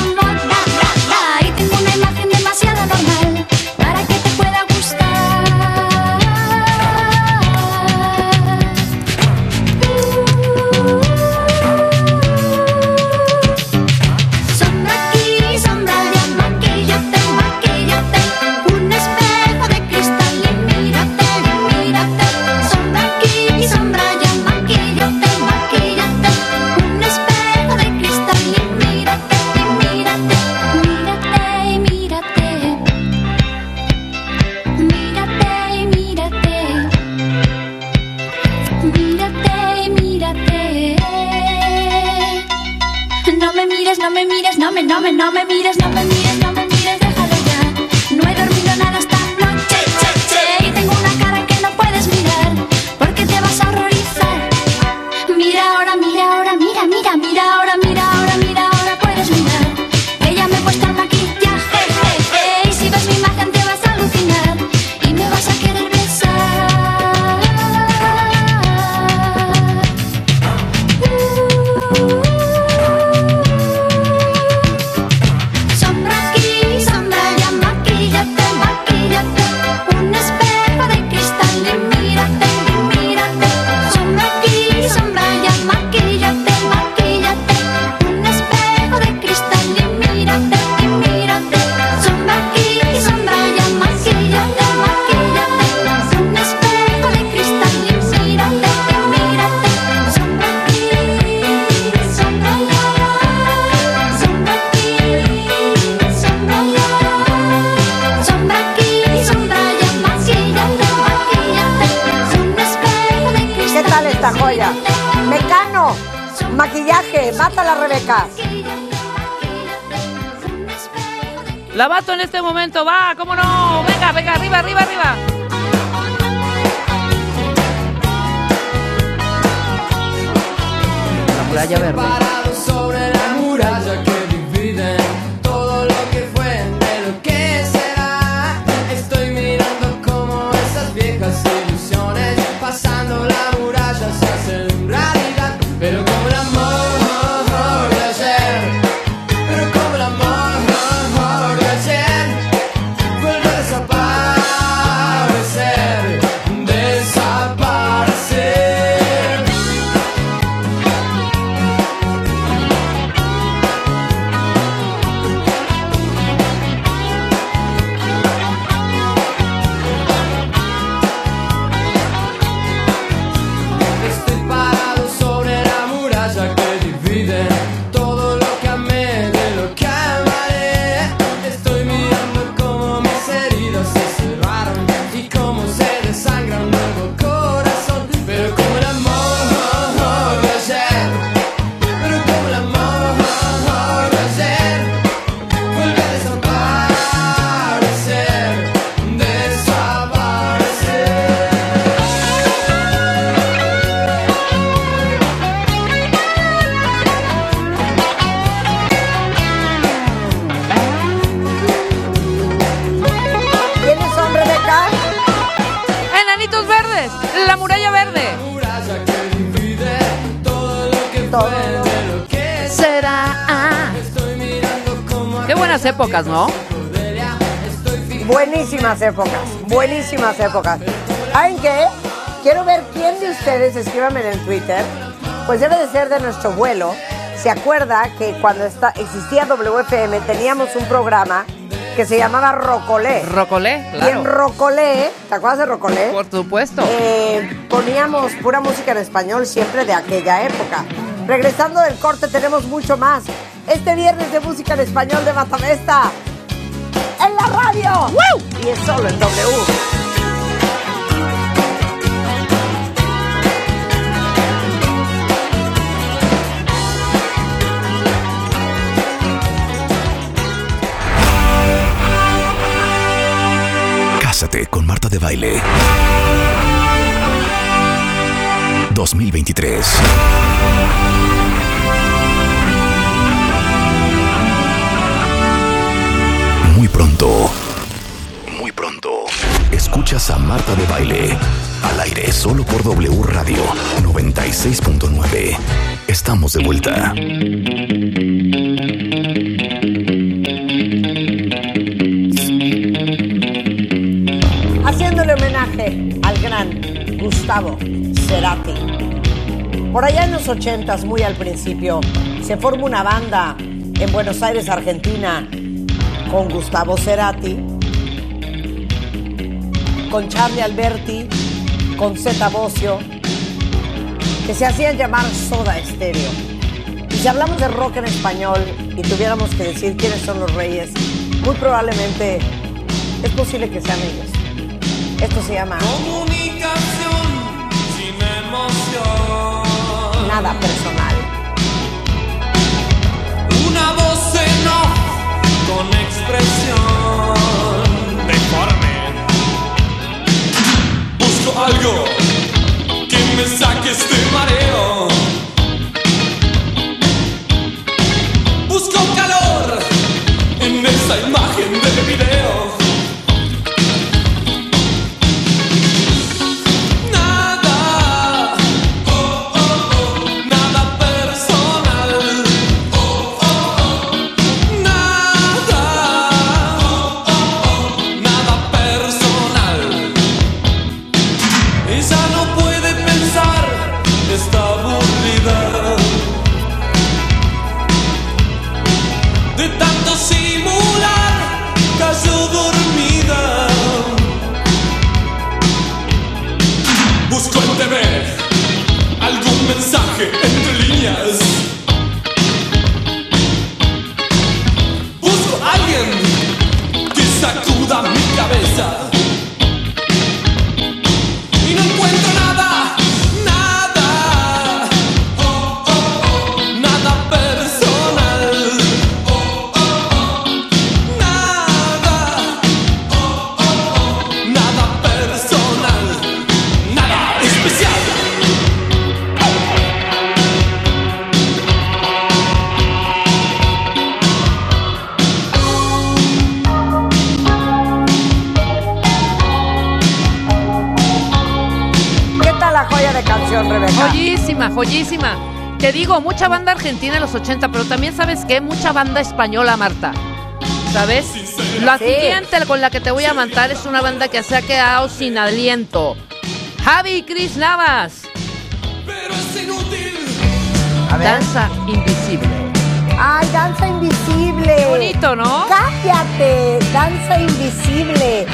Lavato en este momento va, cómo no. Venga, venga, arriba, arriba, arriba. La playa verde. épocas, ¿no? Buenísimas épocas, buenísimas épocas. ¿Saben qué? Quiero ver quién de ustedes, escríbanme en Twitter, pues debe de ser de nuestro vuelo. ¿Se acuerda que cuando está, existía WFM teníamos un programa que se llamaba Rocolé? Rocolé, claro. Y en Rocolé, ¿te acuerdas de Rocolé? Por supuesto. Eh, poníamos pura música en español siempre de aquella época. Regresando del corte tenemos mucho más este viernes de música en español de Matamesta. En la radio. ¡Woo! Y es solo en W. con Marta de Baile. 2023. pronto, muy pronto, escuchas a Marta de Baile al aire solo por W Radio 96.9. Estamos de vuelta. Haciéndole homenaje al gran Gustavo Cerati. Por allá en los ochentas, muy al principio, se forma una banda en Buenos Aires, Argentina, con Gustavo Cerati, con Charlie Alberti, con Zeta Bocio, que se hacían llamar Soda Stereo. Y si hablamos de rock en español y tuviéramos que decir quiénes son los reyes, muy probablemente es posible que sean ellos. Esto se llama Comunicación sin emoción. Nada Personal. Expresión deforme. Busco algo que me saque este mareo. Busco calor en esa imagen de video. Te digo, mucha banda argentina en los 80, pero también sabes que mucha banda española, Marta. ¿Sabes? La Sí. siguiente con la que te voy a mandar es una banda que se ha quedado sin aliento. Javi y Cris Navas. Pero es inútil. A ver. Danza invisible. ¡Ay, danza invisible! Qué bonito, ¿no? ¡Cállate! Danza invisible.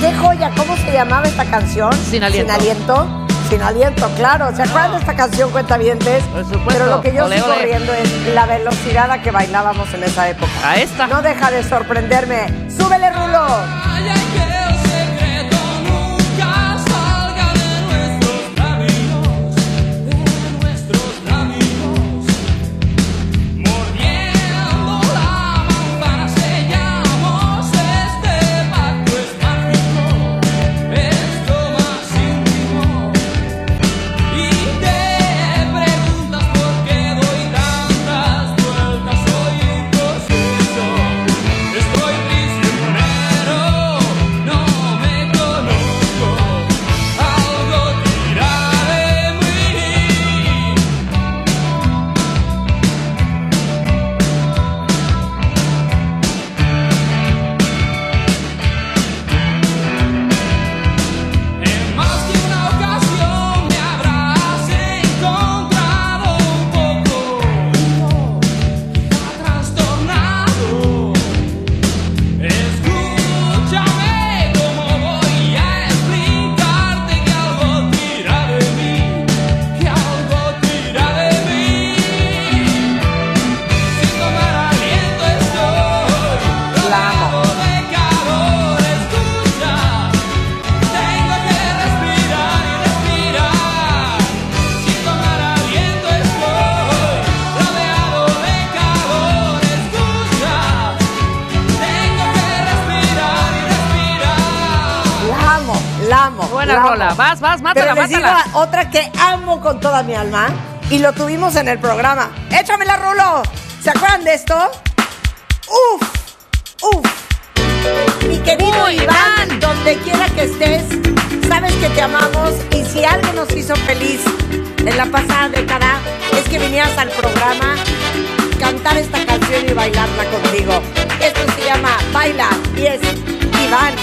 ¡Qué joya! ¿Cómo se llamaba esta canción? Sin aliento. Sin aliento. Sin aliento, claro. ¿Se acuerdan de esta canción, cuentavientes? Por supuesto. Pero lo que yo Ole, sigo riendo es la velocidad a que bailábamos en esa época. A esta. No deja de sorprenderme. ¡Súbele, Rulo! Vas, vas, mátala, Pero les digo mátala. otra que amo con toda mi alma y lo tuvimos en el programa. ¡Échamela, Rulo! ¿Se acuerdan de esto? ¡Uf! ¡Uf! Mi querido Uy, Iván, Iván. donde quiera que estés, sabes que te amamos y si algo nos hizo feliz en la pasada década es que vinieras al programa, cantar esta canción y bailarla contigo. Esto se llama Baila y es Iván.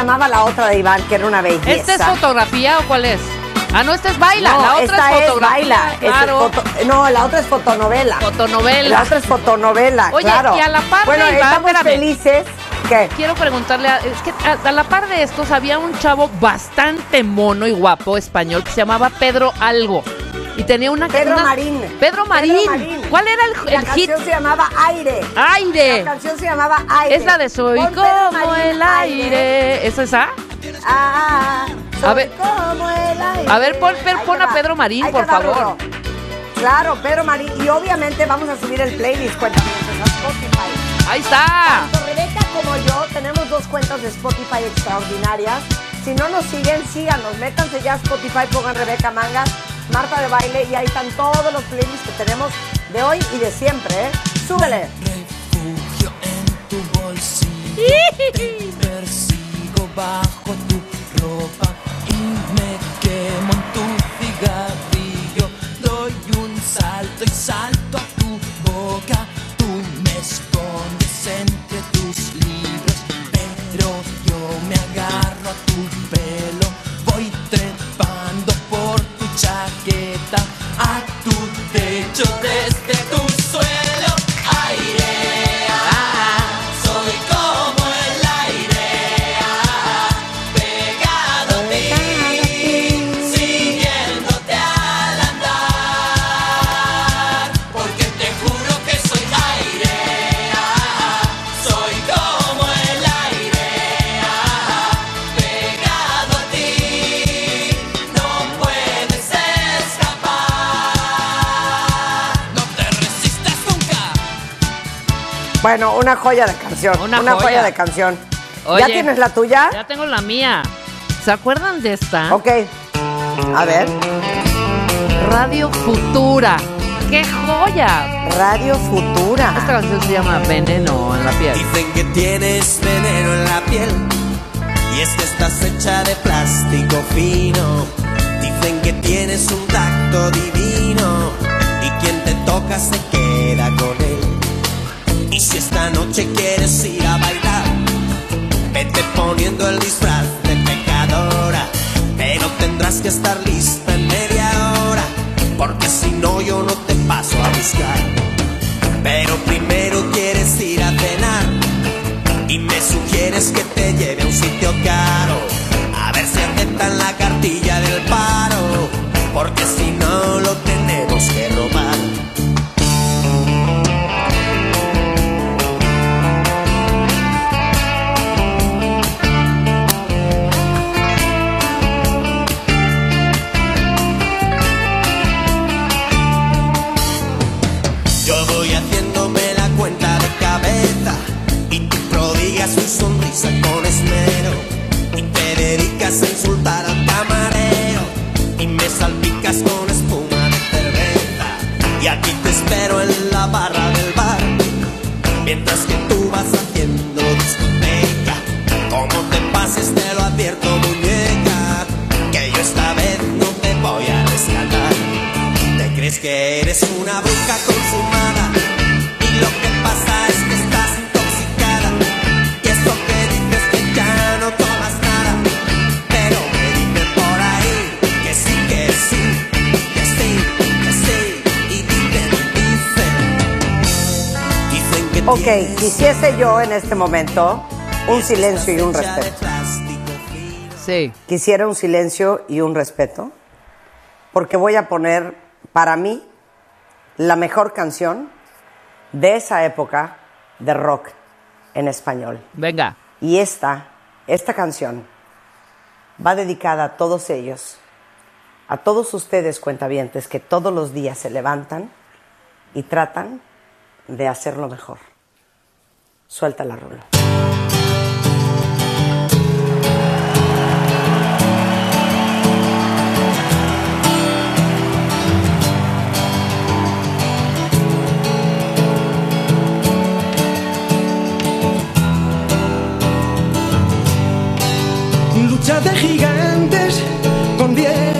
Llamaba la otra de Iván? Que era una belleza. ¿Esta es fotografía o cuál es? Ah, no, esta es baila. No, la otra esta es fotografía. baila. es foto- no, la otra es fotonovela. Fotonovela. La otra es fotonovela, Oye, claro. y a la par de bueno, Iván, estamos espérame. felices. ¿Qué? Quiero preguntarle, a, es que a, a la par de estos había un chavo bastante mono y guapo español que se llamaba Pedro Algo. Y tenía una... Pedro una- Marín. Pedro Marín. Pedro Marín. ¿Cuál era el, La el hit? canción se llamaba Aire. Aire. La canción se llamaba Aire. Es la de Soy como el aire. ¿Es esa? Ah, A soy ver. como el aire. A ver, pon, pon- Ahí pon a. Pedro Marín, Ahí por favor. Claro, Pedro Marín. Y obviamente vamos a subir el playlist, cuéntame, a Spotify. Ahí está. Tanto Rebeca como yo tenemos dos cuentas de Spotify extraordinarias. Si no nos siguen, síganos. Métanse ya a Spotify, pongan Rebeca Mangas, Marta de Baile y ahí están todos los playlists que tenemos de hoy y de siempre, ¿eh? Súbele. refugio en tu bolsillo. Persigo bajo tu ropa y me quemo en tu cigarrillo. Doy un salto y salto Bueno, una joya de canción. Una Una, joya. joya. de canción. Oye, ¿Ya tienes la tuya? Ya tengo la mía. ¿Se acuerdan de esta? Ok. A ver. Radio Futura. ¡Qué joya! Radio Futura. Esta canción se llama Veneno en la piel. Dicen que tienes veneno en la piel y es que estás hecha de plástico fino. Dicen que tienes un tacto divino y quien te toca se queda con él. Y si esta noche quieres ir a bailar, vete poniendo el disfraz de pecadora. Pero tendrás que estar lista en media hora, porque si no yo no te paso a buscar. Pero primero quieres ir a cenar y me sugieres que te lleve a un sitio caro. A ver si aceptan la cartilla del paro, porque si Ok, quisiese yo en este momento un silencio y un respeto. Sí. Quisiera un silencio y un respeto, porque voy a poner para mí la mejor canción de esa época de rock en español. Venga. Y esta, esta canción va dedicada a todos ellos, a todos ustedes cuentavientes que todos los días se levantan y tratan de hacerlo mejor. Suelta la rola. Lucha de gigantes convierte el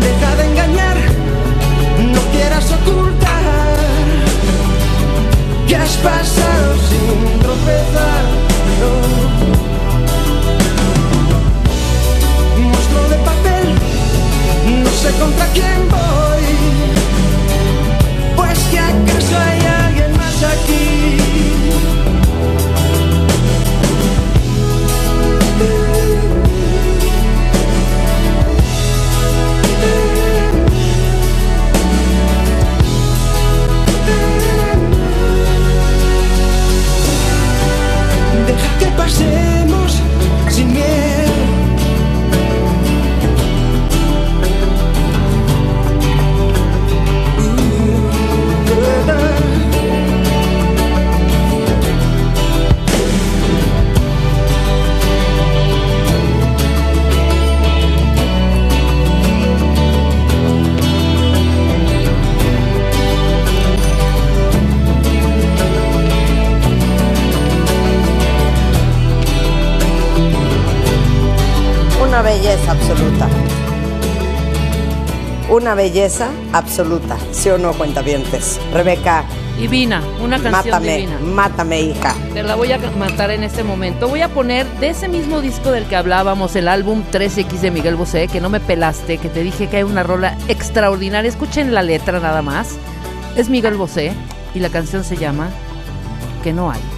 Deja de engañar, no quieras ocultar que has pasado sin tropezar. No. Monstruo de papel, no sé contra quién voy, pues que acaso hay alguien más aquí. mercy belleza absoluta. Una belleza absoluta, ¿sí o no, cuentavientes? Rebeca. Divina, una canción mátame, divina. Mátame, hija. Te la voy a matar en este momento. Voy a poner de ese mismo disco del que hablábamos, el álbum 3X de Miguel Bosé, que no me pelaste, que te dije que hay una rola extraordinaria. Escuchen la letra nada más. Es Miguel Bosé y la canción se llama Que no hay.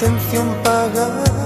intención pagar.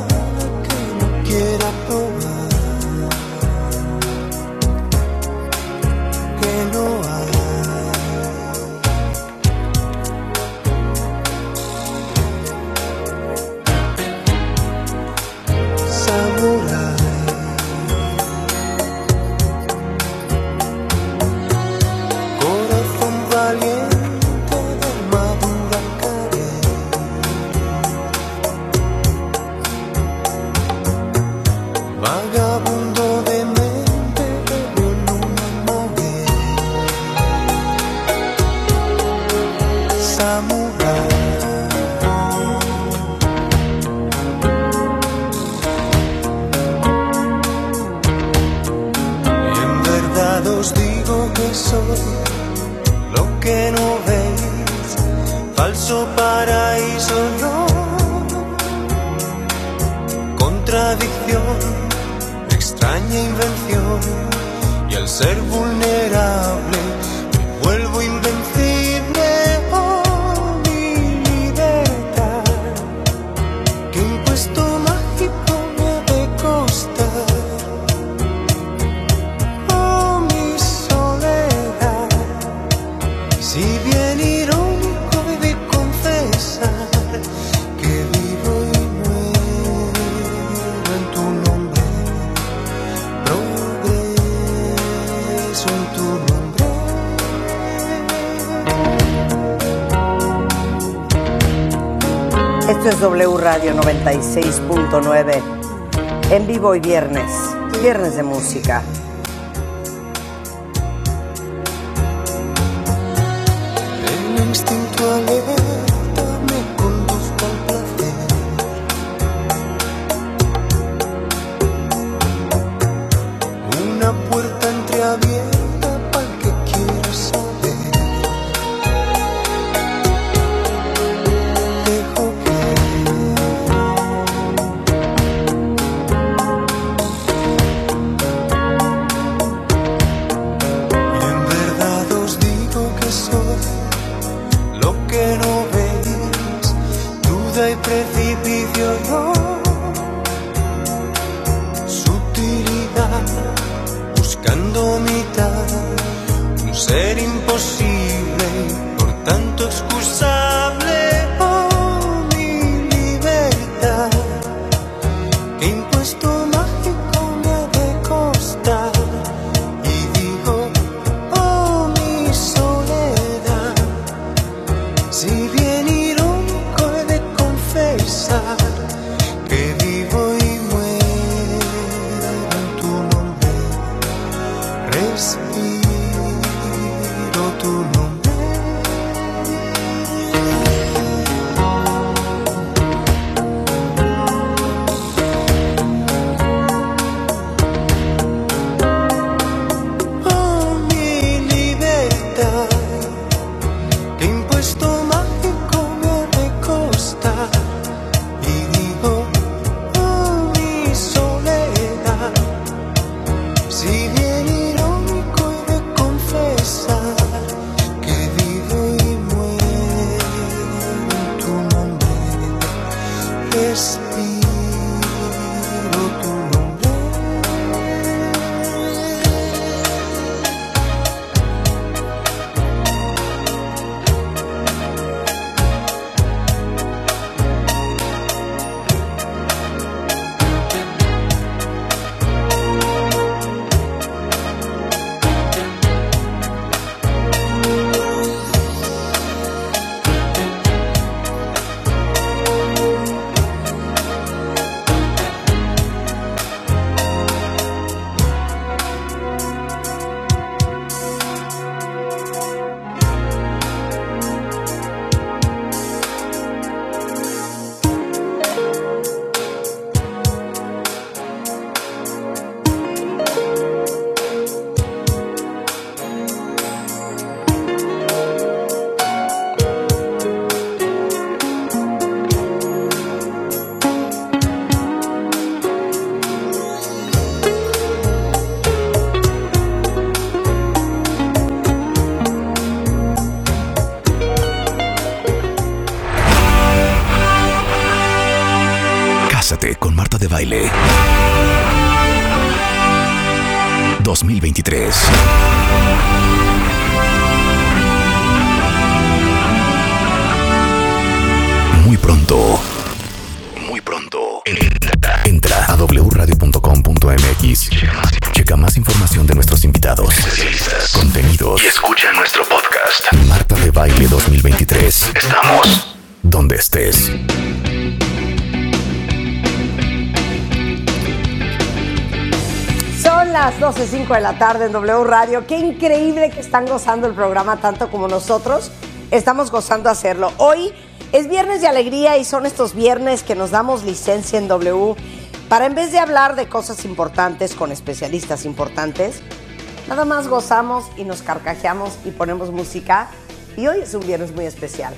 Radio 96.9, en vivo y viernes, viernes de música. 5 de la tarde en W Radio. Qué increíble que están gozando el programa tanto como nosotros. Estamos gozando hacerlo. Hoy es viernes de alegría y son estos viernes que nos damos licencia en W para en vez de hablar de cosas importantes con especialistas importantes, nada más gozamos y nos carcajeamos y ponemos música. Y hoy es un viernes muy especial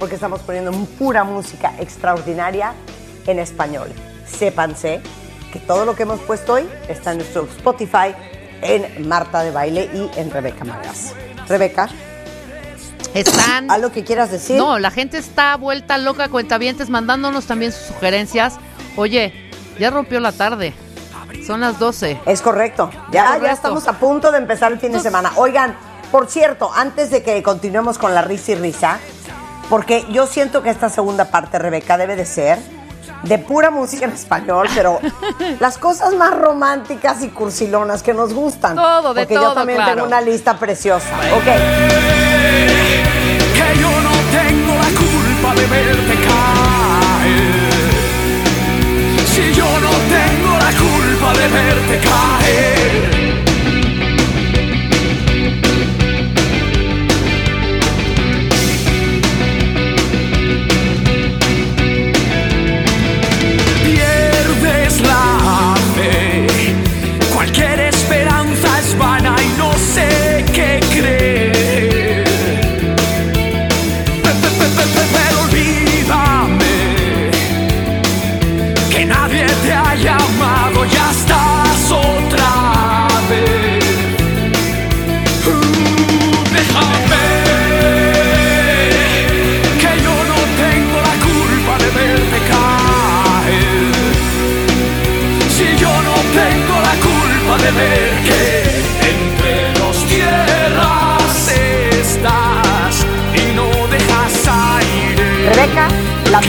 porque estamos poniendo pura música extraordinaria en español. Sépanse que todo lo que hemos puesto hoy está en nuestro Spotify en Marta de Baile y en Rebeca Magas. Rebeca, Están. ¿algo que quieras decir? No, la gente está vuelta loca, cuentavientes, mandándonos también sus sugerencias. Oye, ya rompió la tarde. Son las 12. Es correcto. Ya, Correcto. ya estamos a punto de empezar el fin de semana. Oigan, por cierto, antes de que continuemos con la risa y risa, porque yo siento que esta segunda parte, Rebeca, debe de ser de pura música en español, pero las cosas más románticas y cursilonas que nos gustan. Todo, de Porque yo todo, también claro. tengo una lista preciosa. Ok. que yo no tengo la culpa de verte caer. Si yo no tengo la culpa de verte caer.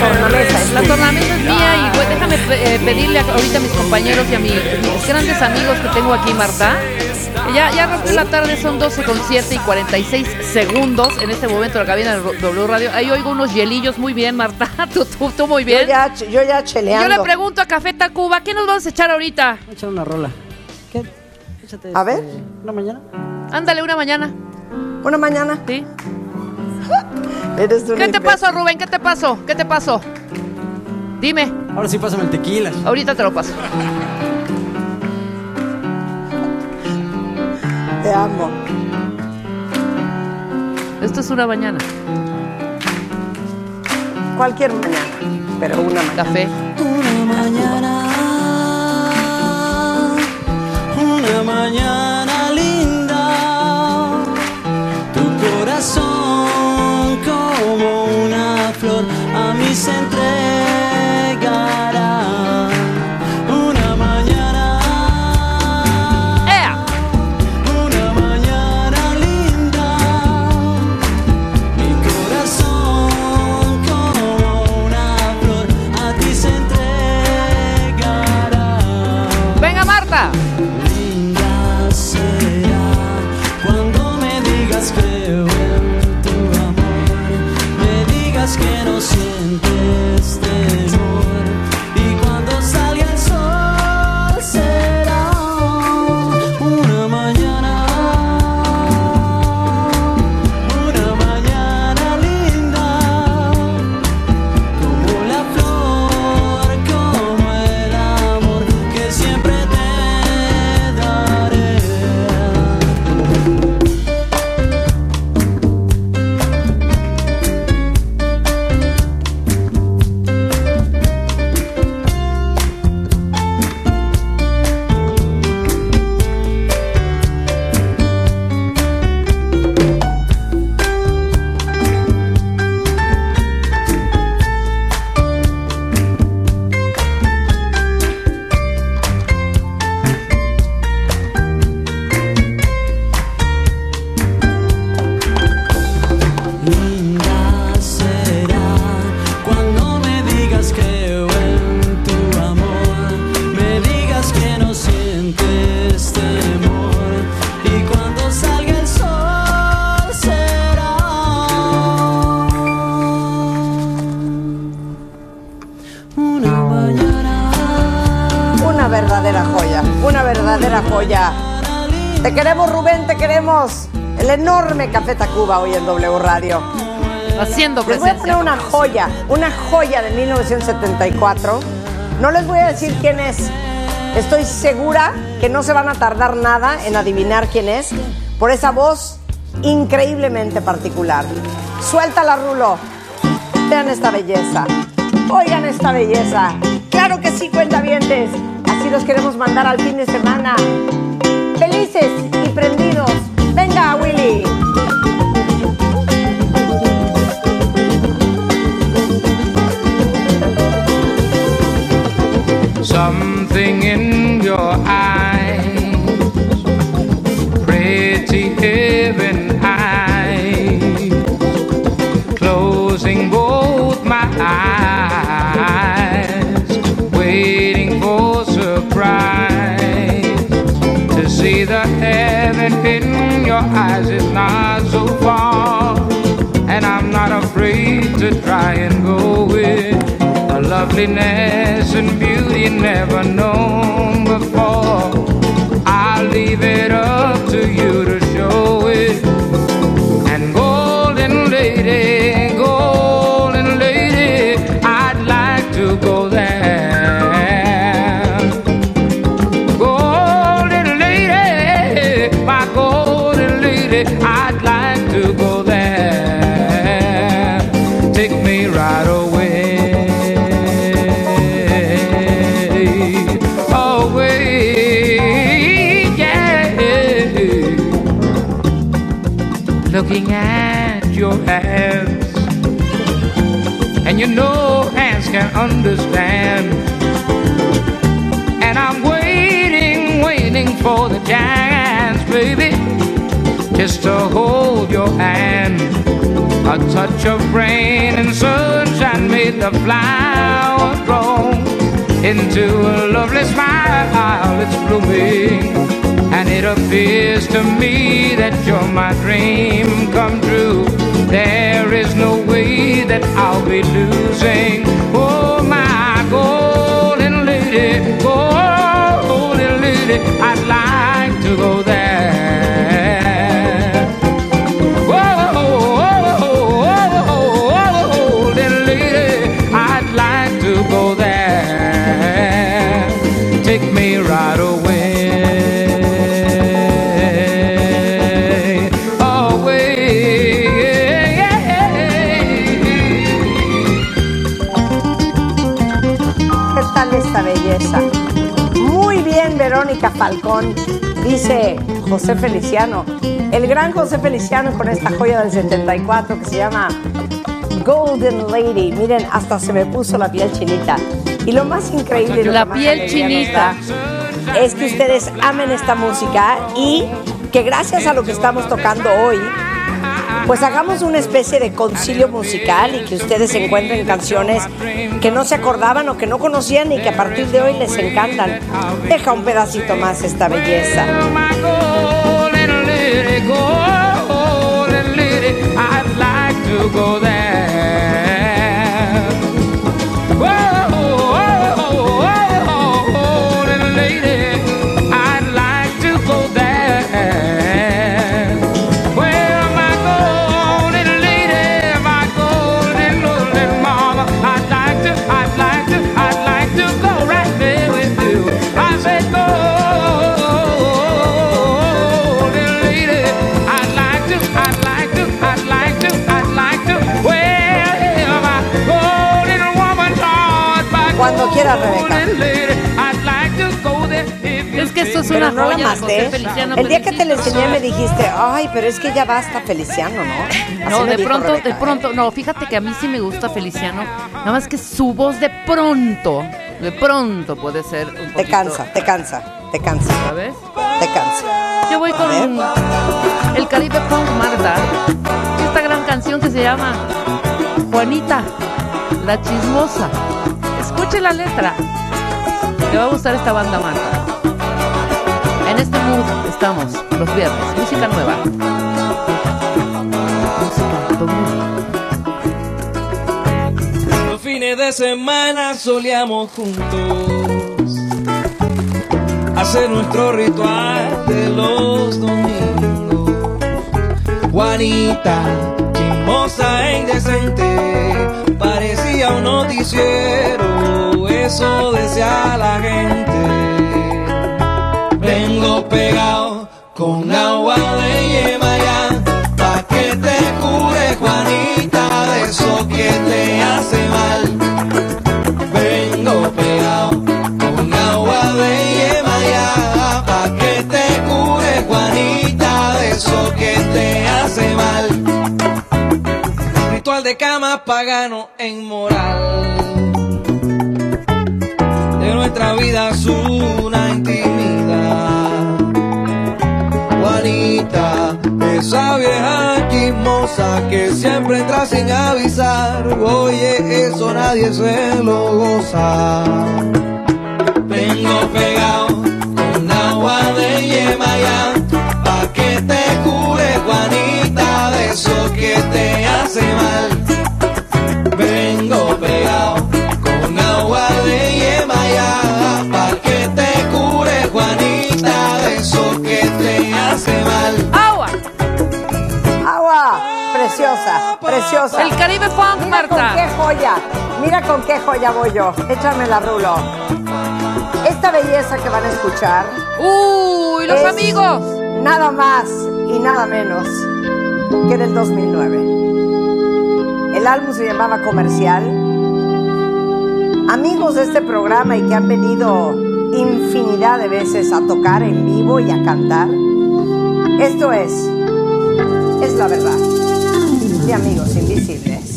Tornamesa es La tornamesa es mía y pues déjame eh, pedirle a- ahorita a mis compañeros y a mis, mis grandes amigos que tengo aquí, Marta. Ya, ya rompió la tarde, son 12 con 7 y 46 segundos en este momento en la cabina de W Radio. Ahí oigo unos hielillos muy bien, Marta. Tú, tú, tú muy bien. Yo ya, yo ya cheleando. yo le pregunto a Café Tacuba, ¿qué nos vas a echar ahorita? Voy a echar una rola. ¿Qué? Échate, A ver. este, ¿Una mañana? Ándale, una mañana. Una mañana. Sí. Eres ¿Qué te pasó, Rubén? ¿Qué te pasó? ¿Qué te pasó? Dime. Ahora sí pásame el tequila. Ahorita te lo paso. Te amo. Esto es una mañana. Cualquier mañana, pero una mañana. Café. Una mañana, una mañana enorme Café Tacuba hoy en W Radio. Haciendo Les voy a poner una joya, una joya de 1974. No les voy a decir quién es. Estoy segura que no se van a tardar nada en adivinar quién es por esa voz increíblemente particular. Suéltala, Rulo. Vean esta belleza. Oigan esta belleza. Claro que sí, cuentavientes. Así los queremos mandar al fin de semana. Felices y prendidos. Something in your eyes, pretty heaven eyes, closing both my eyes, waiting for surprise. To see the heaven in your eyes is not so far, and I'm not afraid to try and go with loveliness and beauty never known before. I'll leave it up to you to show it. And golden lady, Looking at your hands, and you know hands can understand. And I'm waiting, waiting for the chance, baby, just to hold your hand. A touch of rain and sunshine made the flower grow into a lovely smile. It's blooming, and it appears to me that you're my dream come true. There is no way that I'll be losing. Oh, my golden lady, oh, golden lady, I'd like to go there. Belleza? Muy bien, Verónica Falcón, dice José Feliciano. El gran José Feliciano con esta joya del 74 que se llama Golden Lady. Miren, hasta se me puso la piel chinita. Y lo más increíble, lo La piel chinita. es que ustedes amen esta música y que gracias a lo que estamos tocando hoy, pues hagamos una especie de concilio musical y que ustedes encuentren canciones que no se acordaban o que no conocían y que a partir de hoy les encantan. Deja un pedacito más esta belleza. You Es que esto es Pero una no joya de amaste. José Feliciano. El día que te felicito. enseñé me dijiste, ay, pero es que ya basta Feliciano, ¿no? Así No, de pronto, Rebeca, de pronto, no, fíjate que a mí sí me gusta Feliciano, nada más que su voz de pronto, de pronto puede ser un poquito... Te cansa, te cansa, te cansa. ¿Sabes? Te cansa. Yo voy con el Caribe Punk Marta, esta gran canción que se llama Juanita, la chismosa. Escuche la letra, te va a gustar esta banda Marta. En este mood estamos los viernes, música nueva. Los fines de semana solíamos juntos hacer nuestro ritual de los domingos. Juanita, chismosa e indecente, parecía un noticiero, eso decía la gente. Vengo pegado con agua de Cama pagano en moral. De nuestra vida es una intimidad. Juanita, esa vieja chismosa que siempre entra sin avisar. Oye, eso nadie se lo goza. Preciosa. El Caribe Funk, Mira con Marta. qué joya. Mira con qué joya voy yo. Échame la rulo. Esta belleza que van a escuchar. ¡Uy, los es amigos! Nada más y nada menos que del 2009. El álbum se llamaba Comercial. Amigos de este programa y que han venido infinidad de veces a tocar en vivo y a cantar. Esto es, es la verdad, de Amigos Invisibles.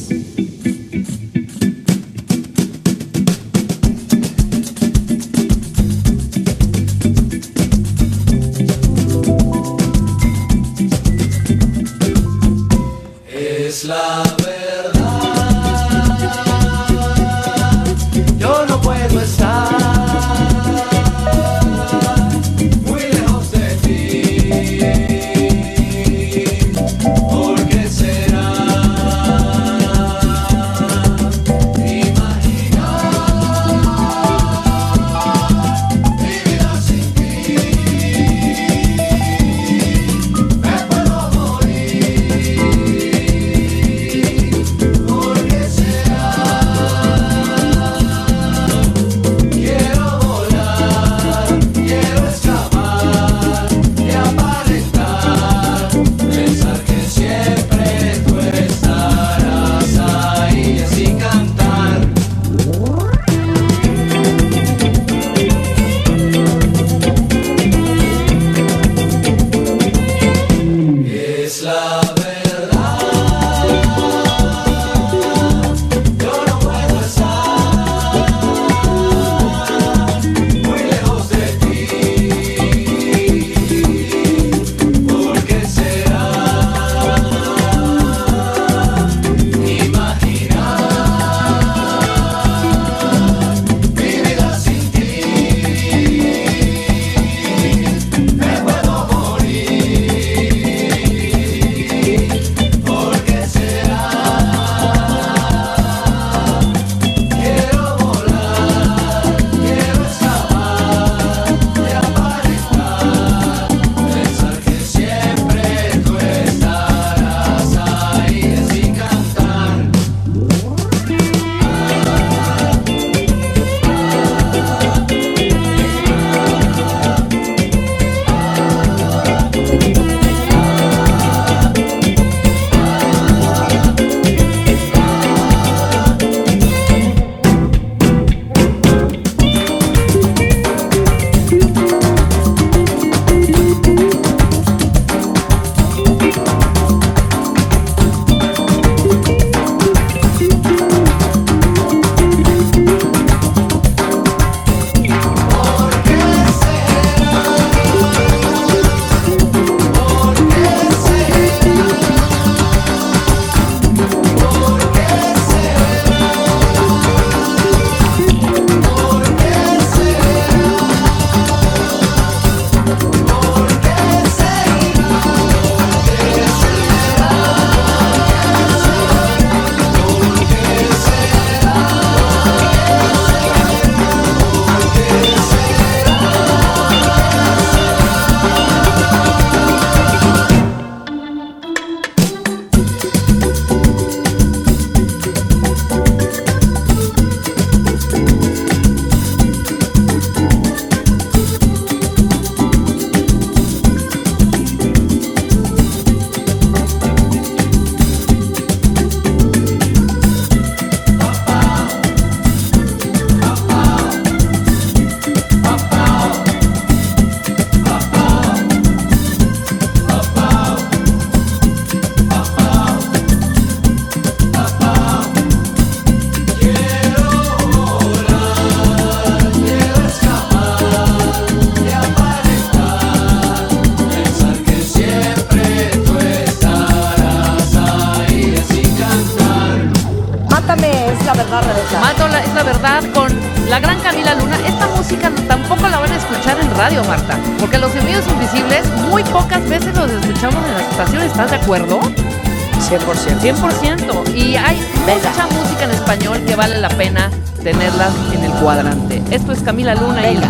Camila Luna Venga.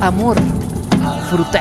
y Amor Frutal.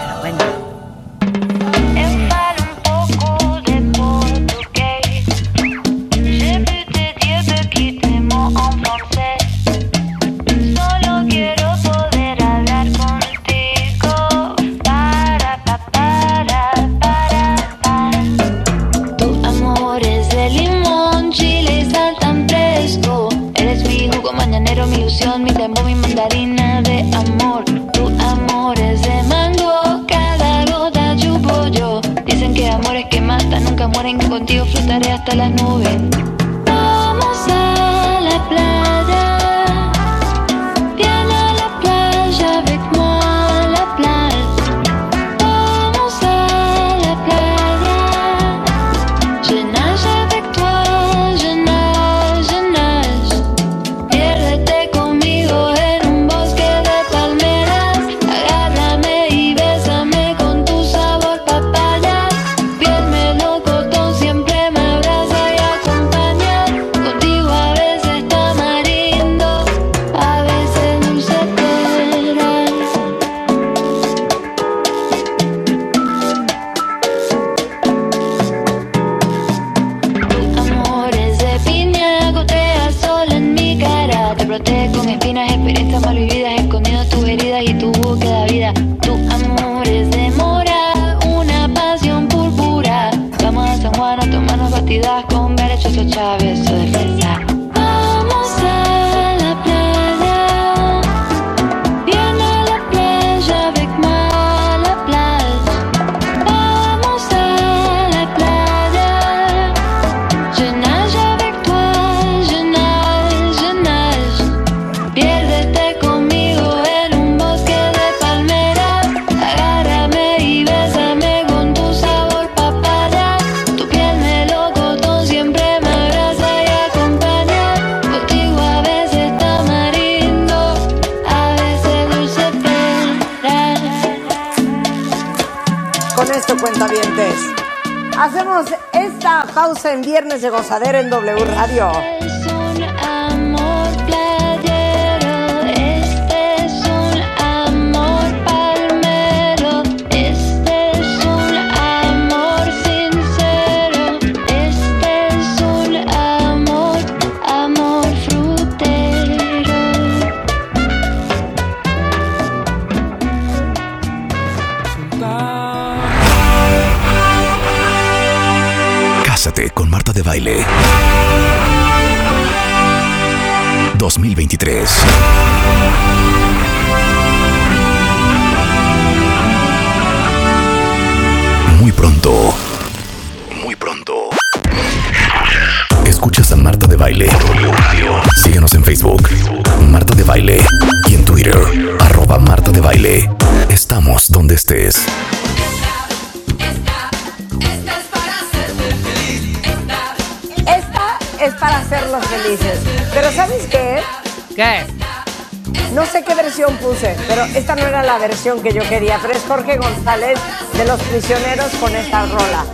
Muy pronto. ¿Qué? No sé qué versión puse, pero esta no era la versión que yo quería, pero es Jorge González de Los Prisioneros con esta rola.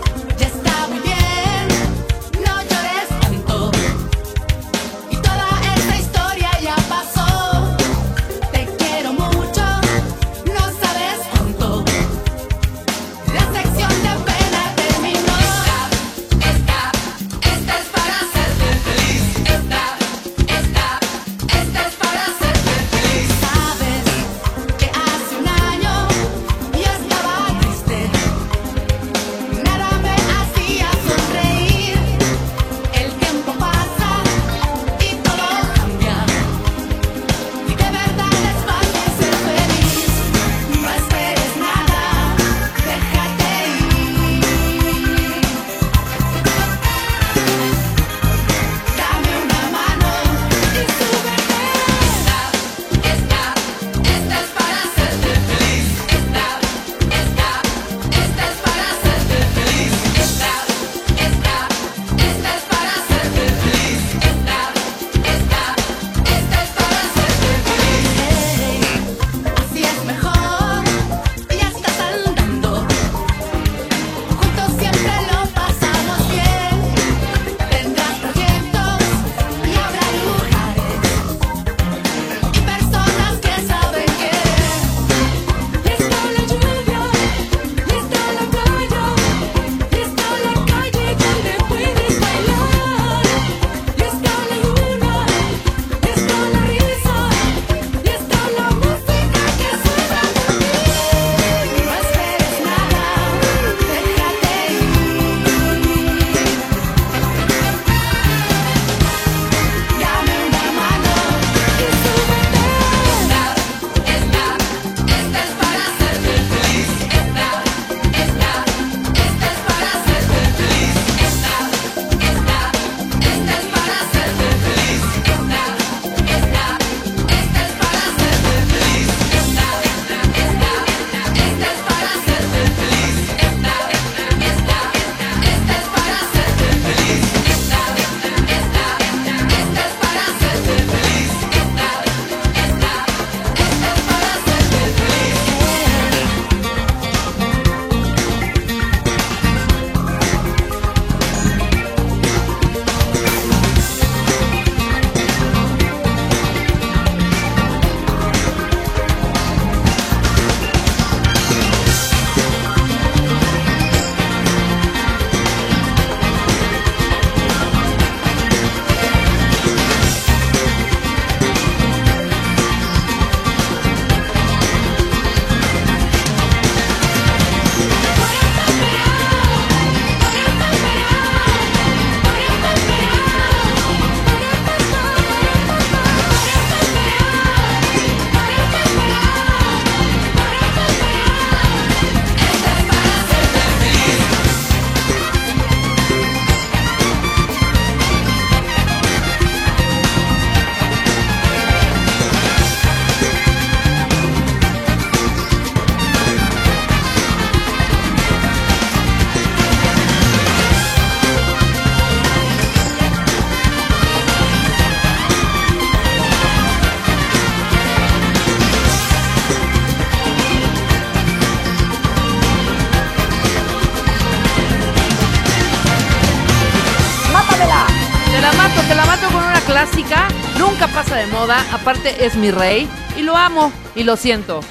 Aparte es mi rey y lo amo y lo siento.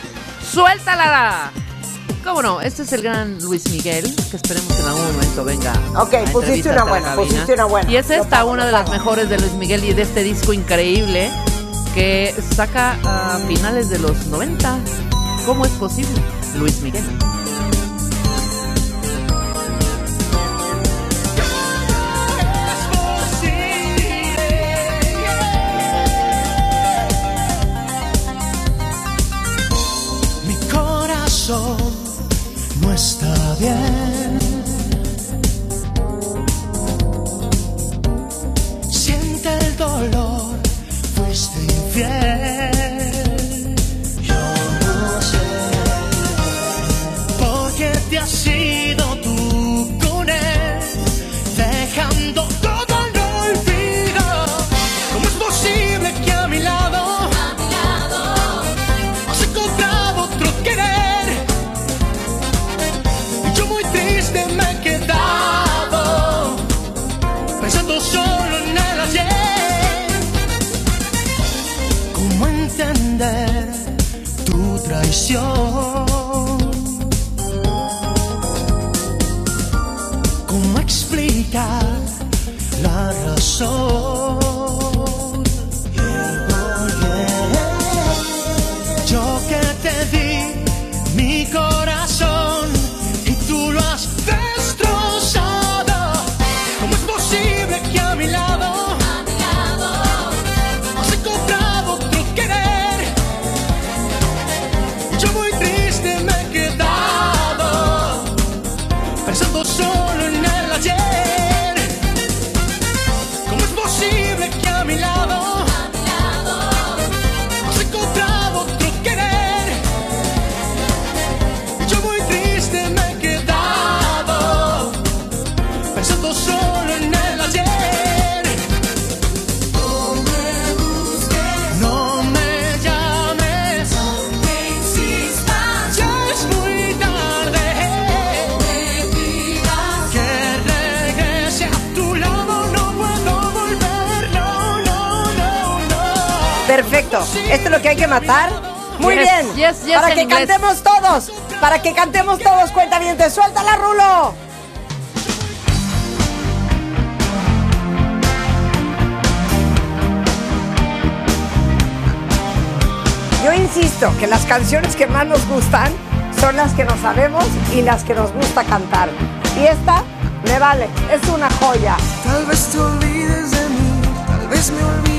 ¡Suéltala! ¿Cómo no? Este es el gran Luis Miguel, que esperemos que en algún momento venga. Ok, a pusiste una buena, pusiste una buena. Y es esta, pago, una de las mejores de Luis Miguel y de este disco increíble que saca a finales de los 90. ¿Cómo es posible? Luis Miguel. La Esto es lo que hay que matar. Muy Yes, bien. yes, yes, para que inglés. cantemos todos. Para que cantemos todos. Cuenta bien. Te suelta la rulo. Yo insisto que las canciones que más nos gustan son las que nos sabemos y las que nos gusta cantar. Y esta me vale, es una joya. Tal vez te olvides de mí, tal vez me olvide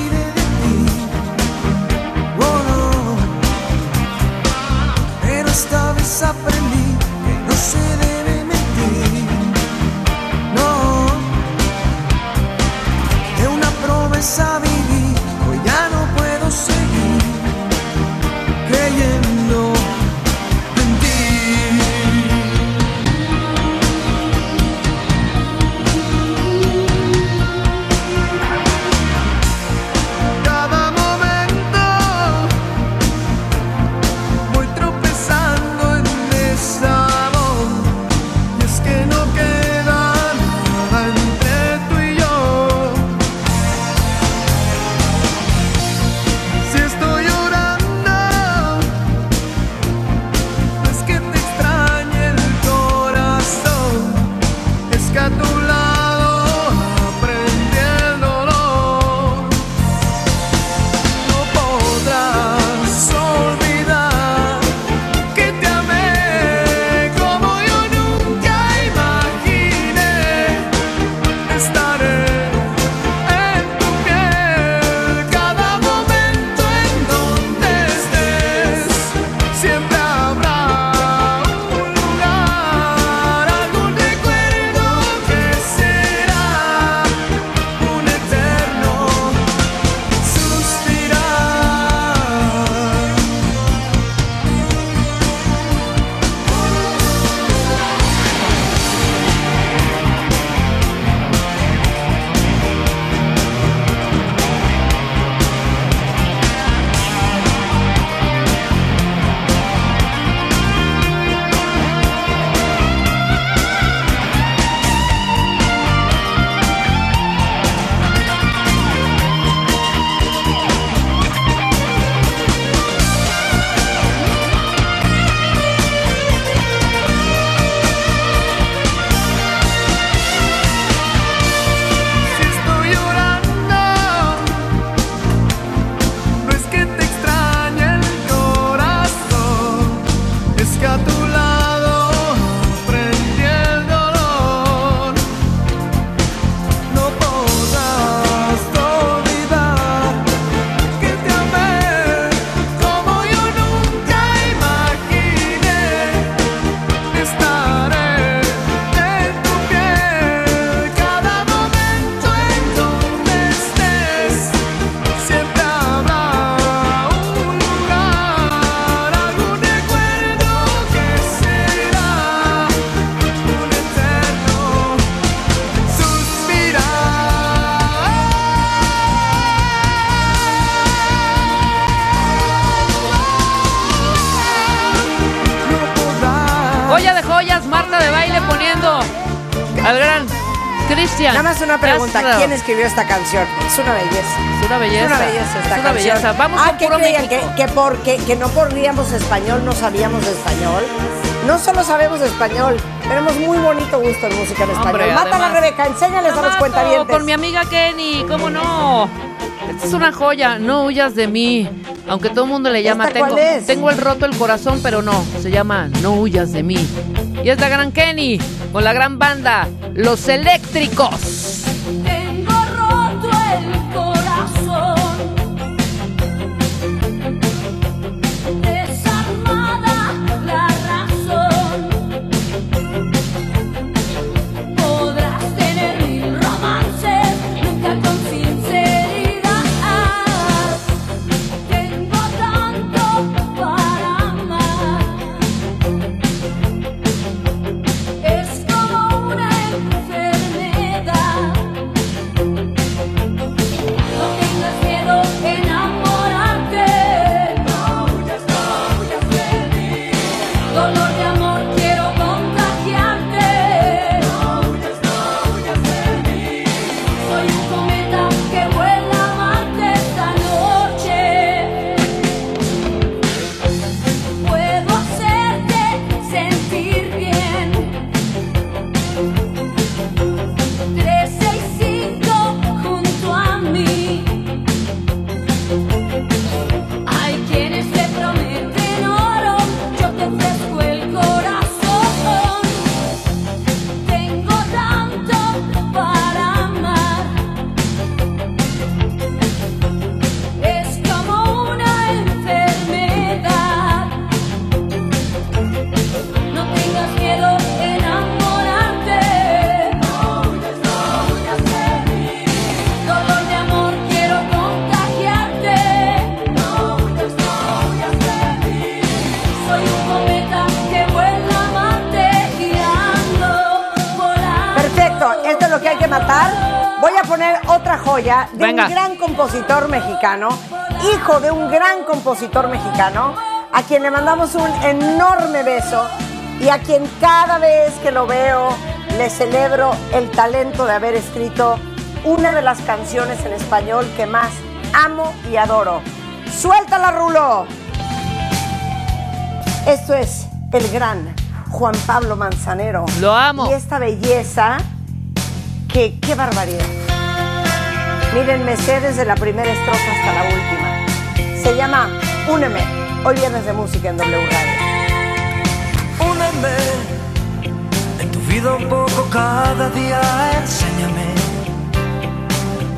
pregunta. ¿quién escribió esta canción? Es una belleza. Es una belleza. Es una belleza esta Es una canción. belleza. Vamos ah, con ¿qué puro creían? Que, que porque que no podríamos español, no sabíamos español. No solo sabemos español, tenemos muy bonito gusto en música en español. Hombre, además- Rebeca, enséñales a los cuentavientes. Con mi amiga Kenny, ¿cómo no? Esta es una joya, no huyas de mí. Aunque todo el mundo le llama, ¿Esta tengo, tengo el roto el corazón, pero no, se llama No huyas de mí. Y es la gran Kenny, con la gran banda, Los Eléctricos. Mexicano, hijo de un gran compositor mexicano, a quien le mandamos un enorme beso y a quien cada vez que lo veo le celebro el talento de haber escrito una de las canciones en español que más amo y adoro. ¡Suéltala, Rulo! Esto es el gran Juan Pablo Manzanero. Lo amo. Y esta belleza, que qué barbaridad. Miren, me sé desde la primera estrofa hasta la última. Se llama Úneme. Hoy viernes de música en W Radio. Úneme en tu vida un poco cada día, enséñame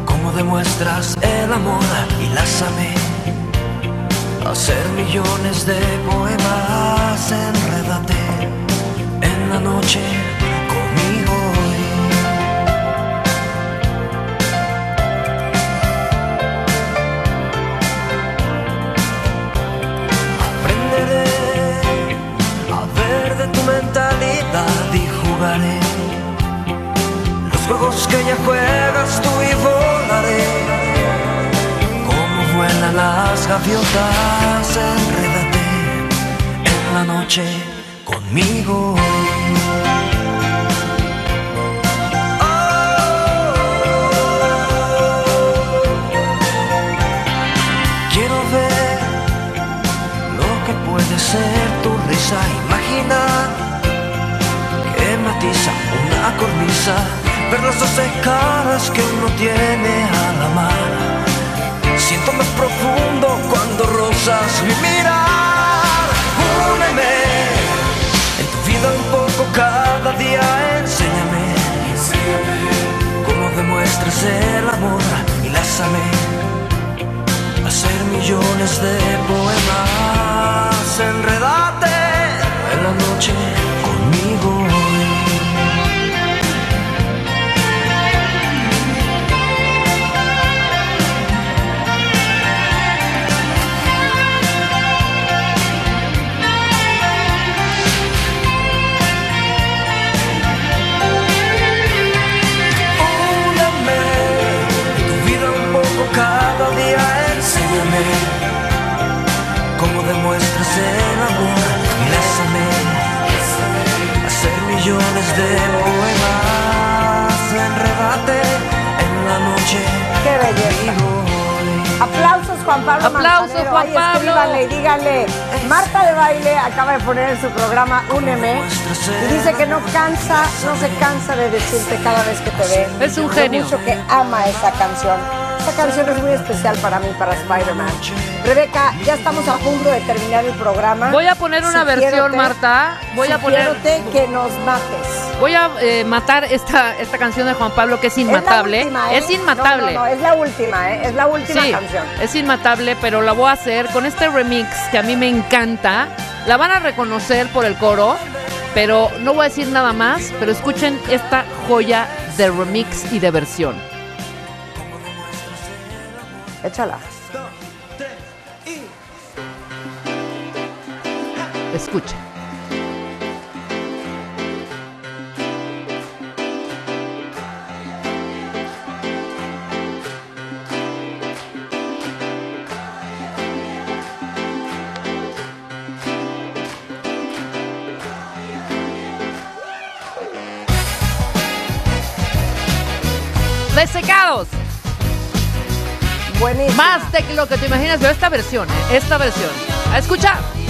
cómo demuestras el amor y lázame hacer millones de poemas, enrédate en la noche juegos que ya juegas tú y volaré como vuelan las gaviotas enrédate en la noche conmigo Quiero ver lo que puede ser tu risa. Imagina que matiza una cornisa. Ver las doce caras que uno tiene al amar. Siento más profundo cuando rozas mi mirar. Úneme en tu vida un poco cada día. Enséñame, cómo demuestras el amor y lázame hacer millones de poemas, enredate en la noche del millones de poemas, enredate en la noche. ¡Qué belleza! Aplausos Juan Pablo Aplausos Juan Pablo. escríbanle y Marta de Baile acaba de poner en su programa Úneme y dice que no cansa, no se cansa de decirte cada vez que te ve. Es un genio. Mucho que ama esa canción. Esta canción es muy especial para mí, para Spider-Man. Rebeca, ya estamos a punto de terminar el programa. Voy a poner una versión, Marta. Voy a poner. que nos mates. Voy a eh, matar esta, esta canción de Juan Pablo que es inmatable. Es, la última, ¿eh? Es inmatable. No, no, no, es la última, ¿eh? Es la última Sí, canción. es inmatable, pero la voy a hacer con este remix que a mí me encanta. La van a reconocer por el coro, pero no voy a decir nada más, pero escuchen esta joya de remix y de versión. Échala. Escuchen. Desecados. Buenísimo. Más de lo que te imaginas, pero esta versión, ¿eh? esta versión. A escuchar.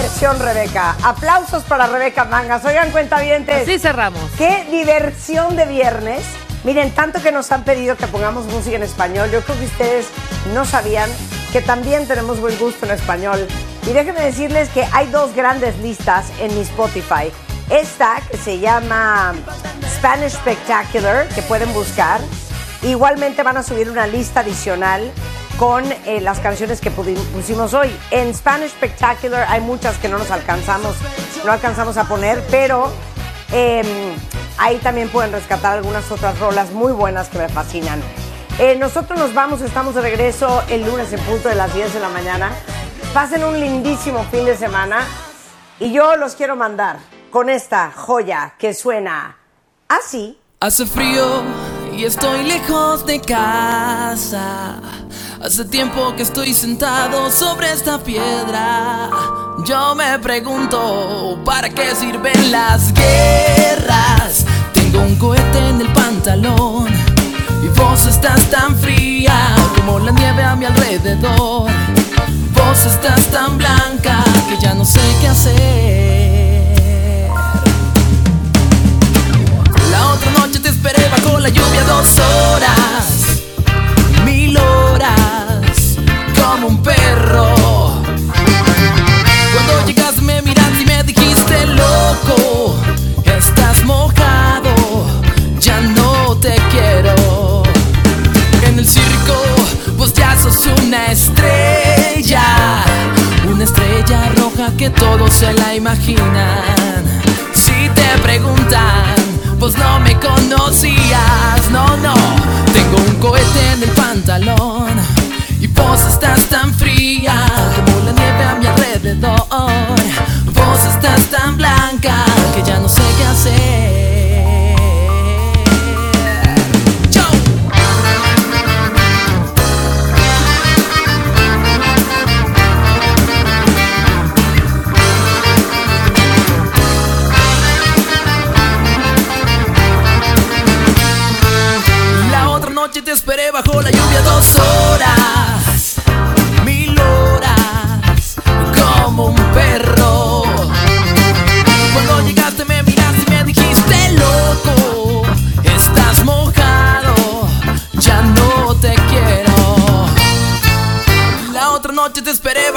Oh, oh. Gran versión, Rebeca. Aplausos para Rebeca Mangas. Oigan, cuentavientes. Así cerramos. Qué diversión de viernes. Miren, tanto que nos han pedido que pongamos música en español. Yo creo que ustedes no sabían que también tenemos buen gusto en español. Y déjenme decirles que hay dos grandes listas en mi Spotify. Esta que se llama Spanish Spectacular, que pueden buscar. Igualmente van a subir una lista adicional con eh, las canciones que pusimos hoy. En Spanish Spectacular hay muchas que no nos alcanzamos, no alcanzamos a poner, pero eh, ahí también pueden rescatar algunas otras rolas muy buenas que me fascinan. Eh, nosotros nos vamos, estamos de regreso el lunes en punto de las 10 de la mañana. Pasen un lindísimo fin de semana y yo los quiero mandar con esta joya que suena Ah, sí. Hace frío y estoy lejos de casa. Hace tiempo que estoy sentado sobre esta piedra. Yo me pregunto, ¿para qué sirven las guerras? Tengo un cohete en el pantalón y vos estás tan fría como la nieve a mi alrededor. Vos estás tan blanca que ya no sé qué hacer. La otra noche te esperé bajo la lluvia dos horas, como un perro. Cuando llegas me miraste y me dijiste loco, estás mojado, ya no te quiero. En el circo vos ya sos una estrella, una estrella roja que todos se la imaginan. Si te preguntan, no me conocías, no, no. Tengo un cohete en el pantalón y vos estás tan fría como la nieve a mi alrededor. Vos estás tan blanca que ya no sé qué hacer. Te esperé bajo la lluvia dos horas, mil horas, como un perro. Cuando llegaste me miraste y me dijiste loco, estás mojado, ya no te quiero. La otra noche te esperé